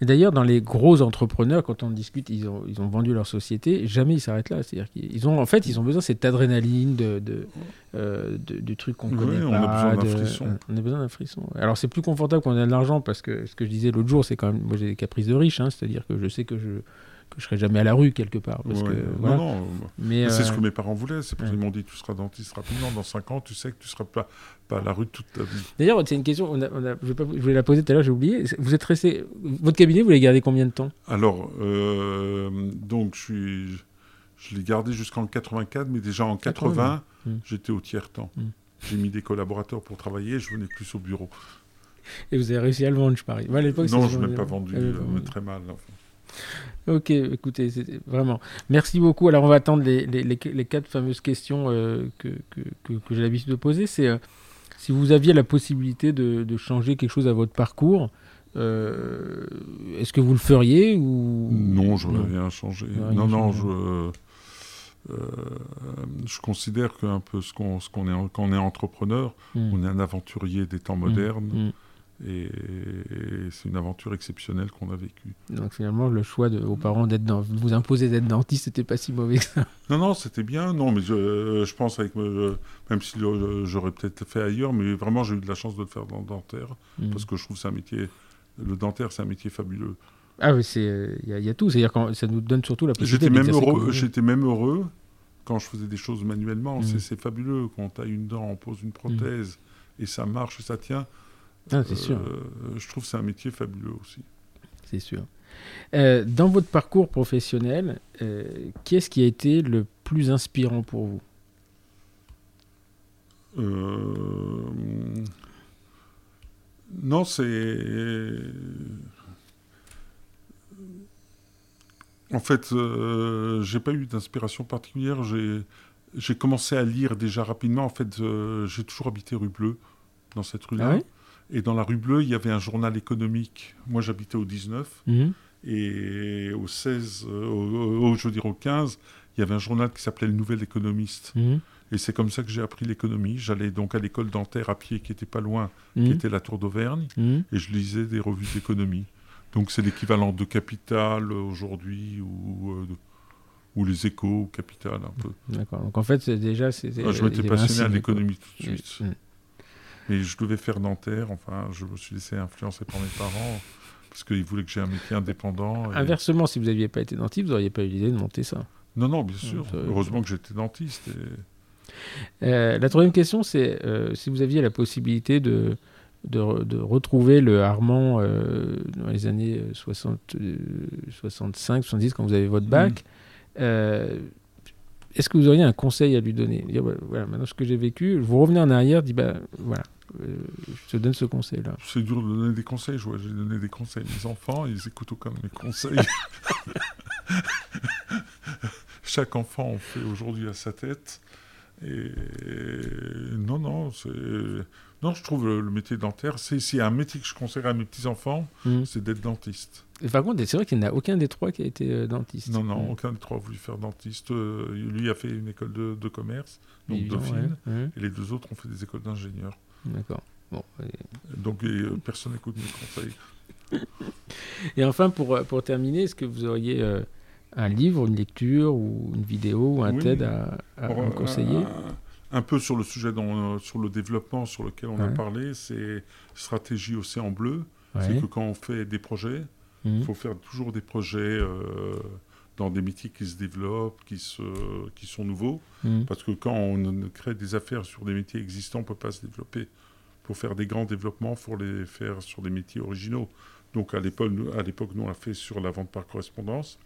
Et d'ailleurs, dans les gros entrepreneurs, quand on discute, ils ont, ils ont vendu leur société, jamais ils s'arrêtent là. C'est-à-dire qu'ils ont, en fait, ils ont besoin de cette adrénaline, de, de, euh, de, de trucs qu'on connaît on pas. A besoin d'un frisson. Euh, on a besoin d'un frisson. Alors, c'est plus confortable quand on a de l'argent parce que ce que je disais l'autre jour, c'est quand même, moi j'ai des caprices de riche, hein, c'est-à-dire que je sais que je que je serai jamais à la rue quelque part. Parce ouais. que, non, voilà. non, mais, mais c'est euh... ce que mes parents voulaient. C'est pour ça qu'ils m'ont dit tu seras dentiste rapidement. Dans 5 ans, tu sais que tu seras pas, pas à la rue toute ta vie. D'ailleurs, c'est une question, on a, on a, je, pas, je, voulais la poser tout à l'heure, j'ai oublié. Vous êtes resté. Votre cabinet, vous l'avez gardé combien de temps? Alors, euh, donc, je suis. Je l'ai gardé jusqu'en 84, mais déjà en 80, 80 mmh. j'étais au tiers-temps. Mmh. J'ai mis des collaborateurs pour travailler, je venais plus au bureau. Et vous avez réussi à le vendre, je parie. Moi, non, je ne l'ai pas vendu, euh, mais très mal. Enfin. Ok, écoutez, vraiment. Merci beaucoup. Alors, on va attendre les, les, les, les quatre fameuses questions euh, que, que, que, que j'ai l'habitude de poser. C'est euh, si vous aviez la possibilité de, de, changer quelque chose à votre parcours, euh, est-ce que vous le feriez ou? Non, je n'aurais rien changé. Rien non, non, je, je considère qu'un peu ce qu'on qu est, quand on est entrepreneur, mm. on est un aventurier des temps modernes. Mm. Mm. Et, et c'est une aventure exceptionnelle qu'on a vécue. Donc finalement, le choix de vos parents d'être dans, de vous imposer d'être dentiste, c'était pas si mauvais que ça. Non, non, c'était bien. Non, mais je, je pense avec me, même si j'aurais peut-être fait ailleurs, mais vraiment j'ai eu de la chance de le faire dans le dentaire mmh. parce que je trouve que c'est un métier. Le dentaire, c'est un métier fabuleux. Ah oui, c'est il y, y, a tout. C'est-à-dire que ça nous donne surtout la possibilité. J'étais même heureux. J'étais même heureux quand je faisais des choses manuellement. Mmh. C'est fabuleux quand on taille une dent, on pose une prothèse mmh. et ça marche et ça tient. Ah, c'est sûr. Euh, je trouve que c'est un métier fabuleux aussi. C'est sûr. Euh, dans votre parcours professionnel, euh, qu'est-ce qui a été le plus inspirant pour vous? Non, c'est. En fait, euh, j'ai pas eu d'inspiration particulière. J'ai commencé à lire déjà rapidement. En fait, j'ai toujours habité rue Bleue, dans cette rue-là. Ah oui et dans la rue Bleue, il y avait un journal économique. Moi, j'habitais au 19. Mmh. Et au 16, euh, au, au, je veux dire au 15, il y avait un journal qui s'appelait Le Nouvel Économiste. Mmh. Et c'est comme ça que j'ai appris l'économie. J'allais donc à l'école dentaire à pied, qui était pas loin, mmh. qui était la Tour d'Auvergne, et je lisais des revues d'économie. Donc c'est l'équivalent de Capital aujourd'hui ou, euh, ou les échos, Capital un peu. D'accord. Donc en fait, déjà. Ah, je m'étais passionné à l'économie tout de suite. Mais je devais faire dentaire. Enfin, je me suis laissé influencer par mes parents parce qu'ils voulaient que j'ai un métier indépendant. Et... Inversement, si vous n'aviez pas été dentiste, vous n'auriez pas eu l'idée de monter ça. Non, non, bien sûr. Donc, Heureusement que j'étais dentiste. Et... Euh, la troisième question, c'est euh, si vous aviez la possibilité de, de, de retrouver le Armand euh, dans les années 60, 65, 70, quand vous avez votre bac, mmh. est-ce que vous auriez un conseil à lui donner? Dire, voilà, maintenant ce que j'ai vécu, vous revenez en arrière, dit bah voilà, je te donne ce conseil-là. C'est dur de donner des conseils, je vois, j'ai donné des conseils. Les enfants, ils écoutent aucun de mes conseils. (laughs) Chaque enfant en fait aujourd'hui à sa tête. Et non, non, c'est. Non, je trouve le, le métier dentaire, c'est un métier que je conseillerais à mes petits-enfants, mmh. c'est d'être dentiste. Et par contre, c'est vrai qu'il n'y a aucun des trois qui a été euh, dentiste. Non, non, mmh. aucun des trois a voulu faire dentiste. Euh, lui a fait une école de, de commerce, donc Dauphine, ouais, ouais. et les deux autres ont fait des écoles d'ingénieurs. D'accord. Bon, et... Donc euh, personne n'écoute mes conseils. (laughs) et enfin, pour, pour terminer, est-ce que vous auriez euh, un livre, une lecture ou une vidéo ou un oui. TED à, me conseiller un, un, peu sur le sujet, dont, sur le développement sur lequel on a parlé, c'est stratégie océan bleu. Ouais. C'est que quand on fait des projets, il mmh. faut faire toujours des projets euh, dans des métiers qui se développent, qui, se, qui sont nouveaux. Mmh. Parce que quand on crée des affaires sur des métiers existants, on ne peut pas se développer. Pour faire des grands développements, il faut les faire sur des métiers originaux. Donc à l'époque, nous, on l'a fait sur la vente par correspondance.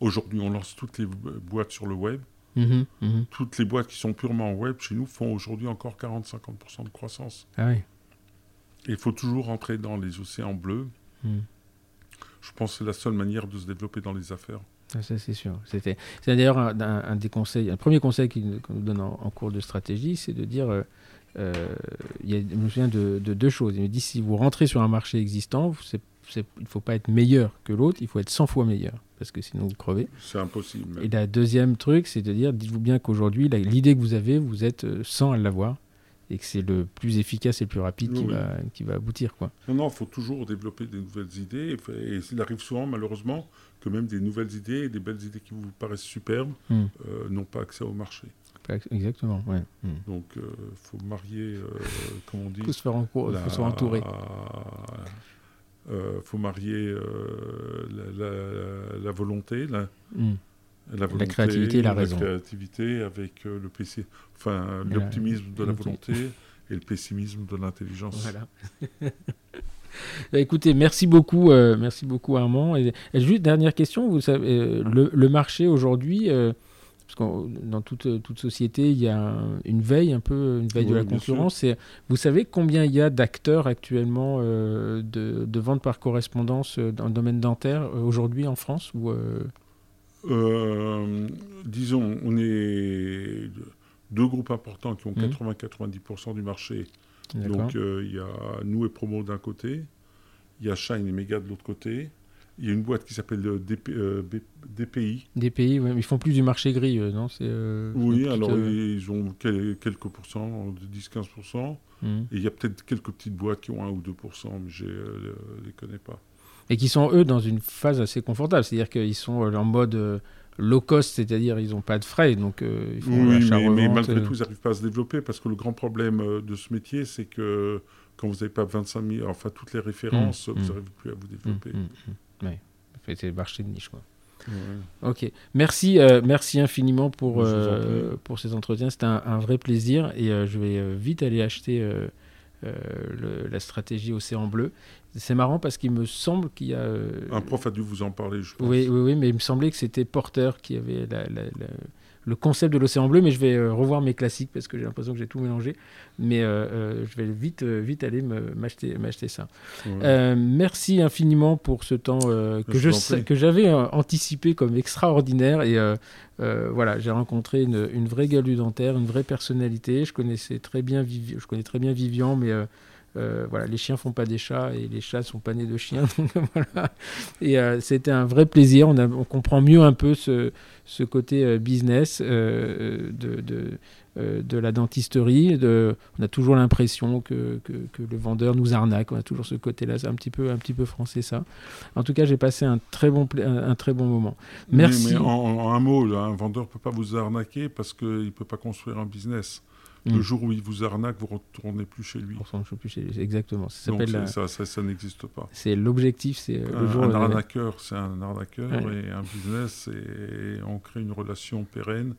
Aujourd'hui, on lance toutes les boîtes sur le web. Mhm, mhm. Toutes les boîtes qui sont purement web chez nous font aujourd'hui encore 40-50% de croissance. Ah oui. Et il faut toujours rentrer dans les océans bleus. Je pense que c'est la seule manière de se développer dans les affaires. Ah, Ça, c'est sûr. C'était, c'est d'ailleurs un, un- un des conseils, un premier conseil qu'il- qu'on nous donne en, en cours de stratégie, c'est de dire, euh, euh, il y a, je me souviens de, de deux choses. Il me dit, si vous rentrez sur un marché existant, il ne faut pas être meilleur que l'autre, il faut être 100 fois meilleur, parce que sinon vous crevez. C'est impossible. Et la deuxième truc, c'est de dire, dites-vous bien qu'aujourd'hui, l'idée que vous avez, vous êtes euh, 100 à l'avoir, et que c'est le plus efficace et le plus rapide qui, Oui, va, qui va aboutir. Quoi. Non, non, il faut toujours développer des nouvelles idées. Et, et il arrive souvent, malheureusement, que même des nouvelles idées et des belles idées qui vous paraissent superbes Hmm. euh, n'ont pas accès au marché. Exactement, ouais. Hmm. Donc, il faut marier, euh, comme on dit, Il faut se faire en cours, il la- faut se faire entourer. euh, faut marier euh, la, la- la volonté, la, Hmm. La, volonté, créativité et la raison. créativité avec euh, le PC, enfin la- l'optimisme de la volonté et le pessimisme de l'intelligence. Voilà. (laughs) Bah, écoutez, merci beaucoup, euh, merci beaucoup Armand. Et, et juste dernière question, vous savez, euh, le, le marché aujourd'hui, euh, parce que dans toute, toute société, il y a un- une veille un peu, une veille de la concurrence. Et vous savez combien il y a d'acteurs actuellement de, de vente par correspondance dans le domaine dentaire aujourd'hui en France ou euh, disons, on est deux groupes importants qui ont Mhm. 80-90% du marché. Donc euh, il y a nous et Promo d'un côté, il y a Shine et Mega de l'autre côté. Il y a une boîte qui s'appelle euh, DP, euh, DPI. Ouais, mais ils font plus du marché gris, non? C'est, euh, Oui, petite, alors ils ont quel- quelques pourcents, de 10-15%. hmm. Et il y a peut-être quelques petites boîtes qui ont 1 ou 2%, mais je ne les connais pas. Et qui sont eux dans une phase assez confortable, c'est-à-dire qu'ils sont euh, en mode euh, low cost, c'est-à-dire ils n'ont pas de frais, donc euh, ils font Oui, mais, mais malgré euh, tout, ils n'arrivent pas à se développer parce que le grand problème de ce métier, c'est que quand vous n'avez pas 25 000, enfin toutes les références, Mm, vous n'arrivez plus à vous hum, développer. Fait, C'est le marché de niche, quoi. Ouais. Ok, merci, euh, merci infiniment pour, pour ces entretiens. C'était un, un vrai plaisir et je vais vite aller acheter le- la stratégie Océan Bleu. C'est marrant parce qu'il me semble qu'il y a. euh, Un prof a dû vous en parler, je pense. Oui, oui, oui, mais il me semblait que c'était Porter qui avait la- la- la- le concept de l'océan bleu, mais je vais euh, revoir mes classiques parce que j'ai l'impression que j'ai tout mélangé. Mais euh, euh, je vais vite, vite aller m'acheter m'acheter ça. Ouais. Merci infiniment pour ce temps que Je que j'avais anticipé comme extraordinaire et voilà j'ai rencontré une, une vraie du dentaire une vraie personnalité je connaissais très bien Vivi- je connais très bien Vivian mais euh, voilà les chiens font pas des chats et les chats sont pas nés de chiens (laughs) donc voilà et euh, c'était un vrai plaisir on, a- on comprend mieux un peu ce, ce côté euh, business de, de, de la dentisterie. De, on a toujours l'impression que, que, que le vendeur nous arnaque. On a toujours ce côté-là. C'est un petit peu, un petit peu français ça. En tout cas, j'ai passé un très bon, un, un très bon moment. Merci. Mais, en, en un mot, là, un vendeur ne peut pas vous arnaquer parce qu'il ne peut pas construire un business. Mm. Le jour où il vous arnaque, vous ne retournez plus chez lui. On s'en fout plus chez lui. Exactement. Ça Donc la- ça, ça, ça n'existe pas. C'est l'objectif. C'est euh, le Un, jour. un euh, arnaqueur, c'est un arnaqueur Ouais. et un business, et on crée une relation pérenne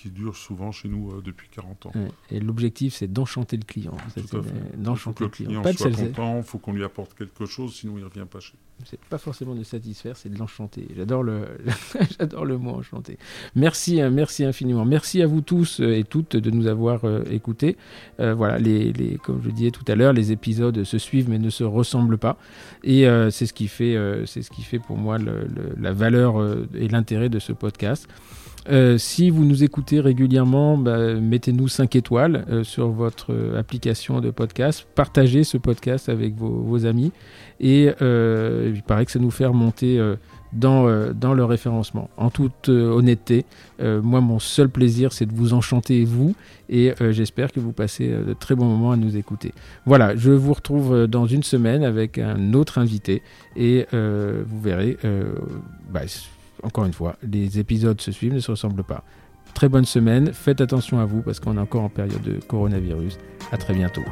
qui dure souvent chez nous euh, depuis 40 ans. ouais. Et l'objectif, c'est d'enchanter le client. Euh, D'enchanter le client. Pas soit content, il faut qu'on lui apporte quelque chose, sinon il ne revient pas chez nous. C'est pas forcément de satisfaire, c'est de l'enchanter. J'adore le, (laughs) j'adore le mot enchanté. Merci, hein, merci infiniment. Merci à vous tous euh, et toutes de nous avoir euh, écoutés. Euh, voilà, les, les, comme je disais tout à l'heure, les épisodes se suivent mais ne se ressemblent pas. Et c'est ce qui fait, c'est ce qui fait pour moi le- le- la valeur et l'intérêt de ce podcast. Euh, si vous nous écoutez régulièrement, bah, mettez-nous 5 étoiles euh, sur votre euh, application de podcast. Partagez ce podcast avec vos, amis. Et il paraît que ça nous fait remonter dans, le référencement. En toute honnêteté, moi, mon seul plaisir, c'est de vous enchanter, vous. Et j'espère que vous passez de très bons moments à nous écouter. Voilà, je vous retrouve dans une semaine avec un autre invité. Et vous verrez, bah, encore une fois, les épisodes se suivent, ne se ressemblent pas. Très bonne semaine, faites attention à vous parce qu'on est encore en période de coronavirus. À très bientôt.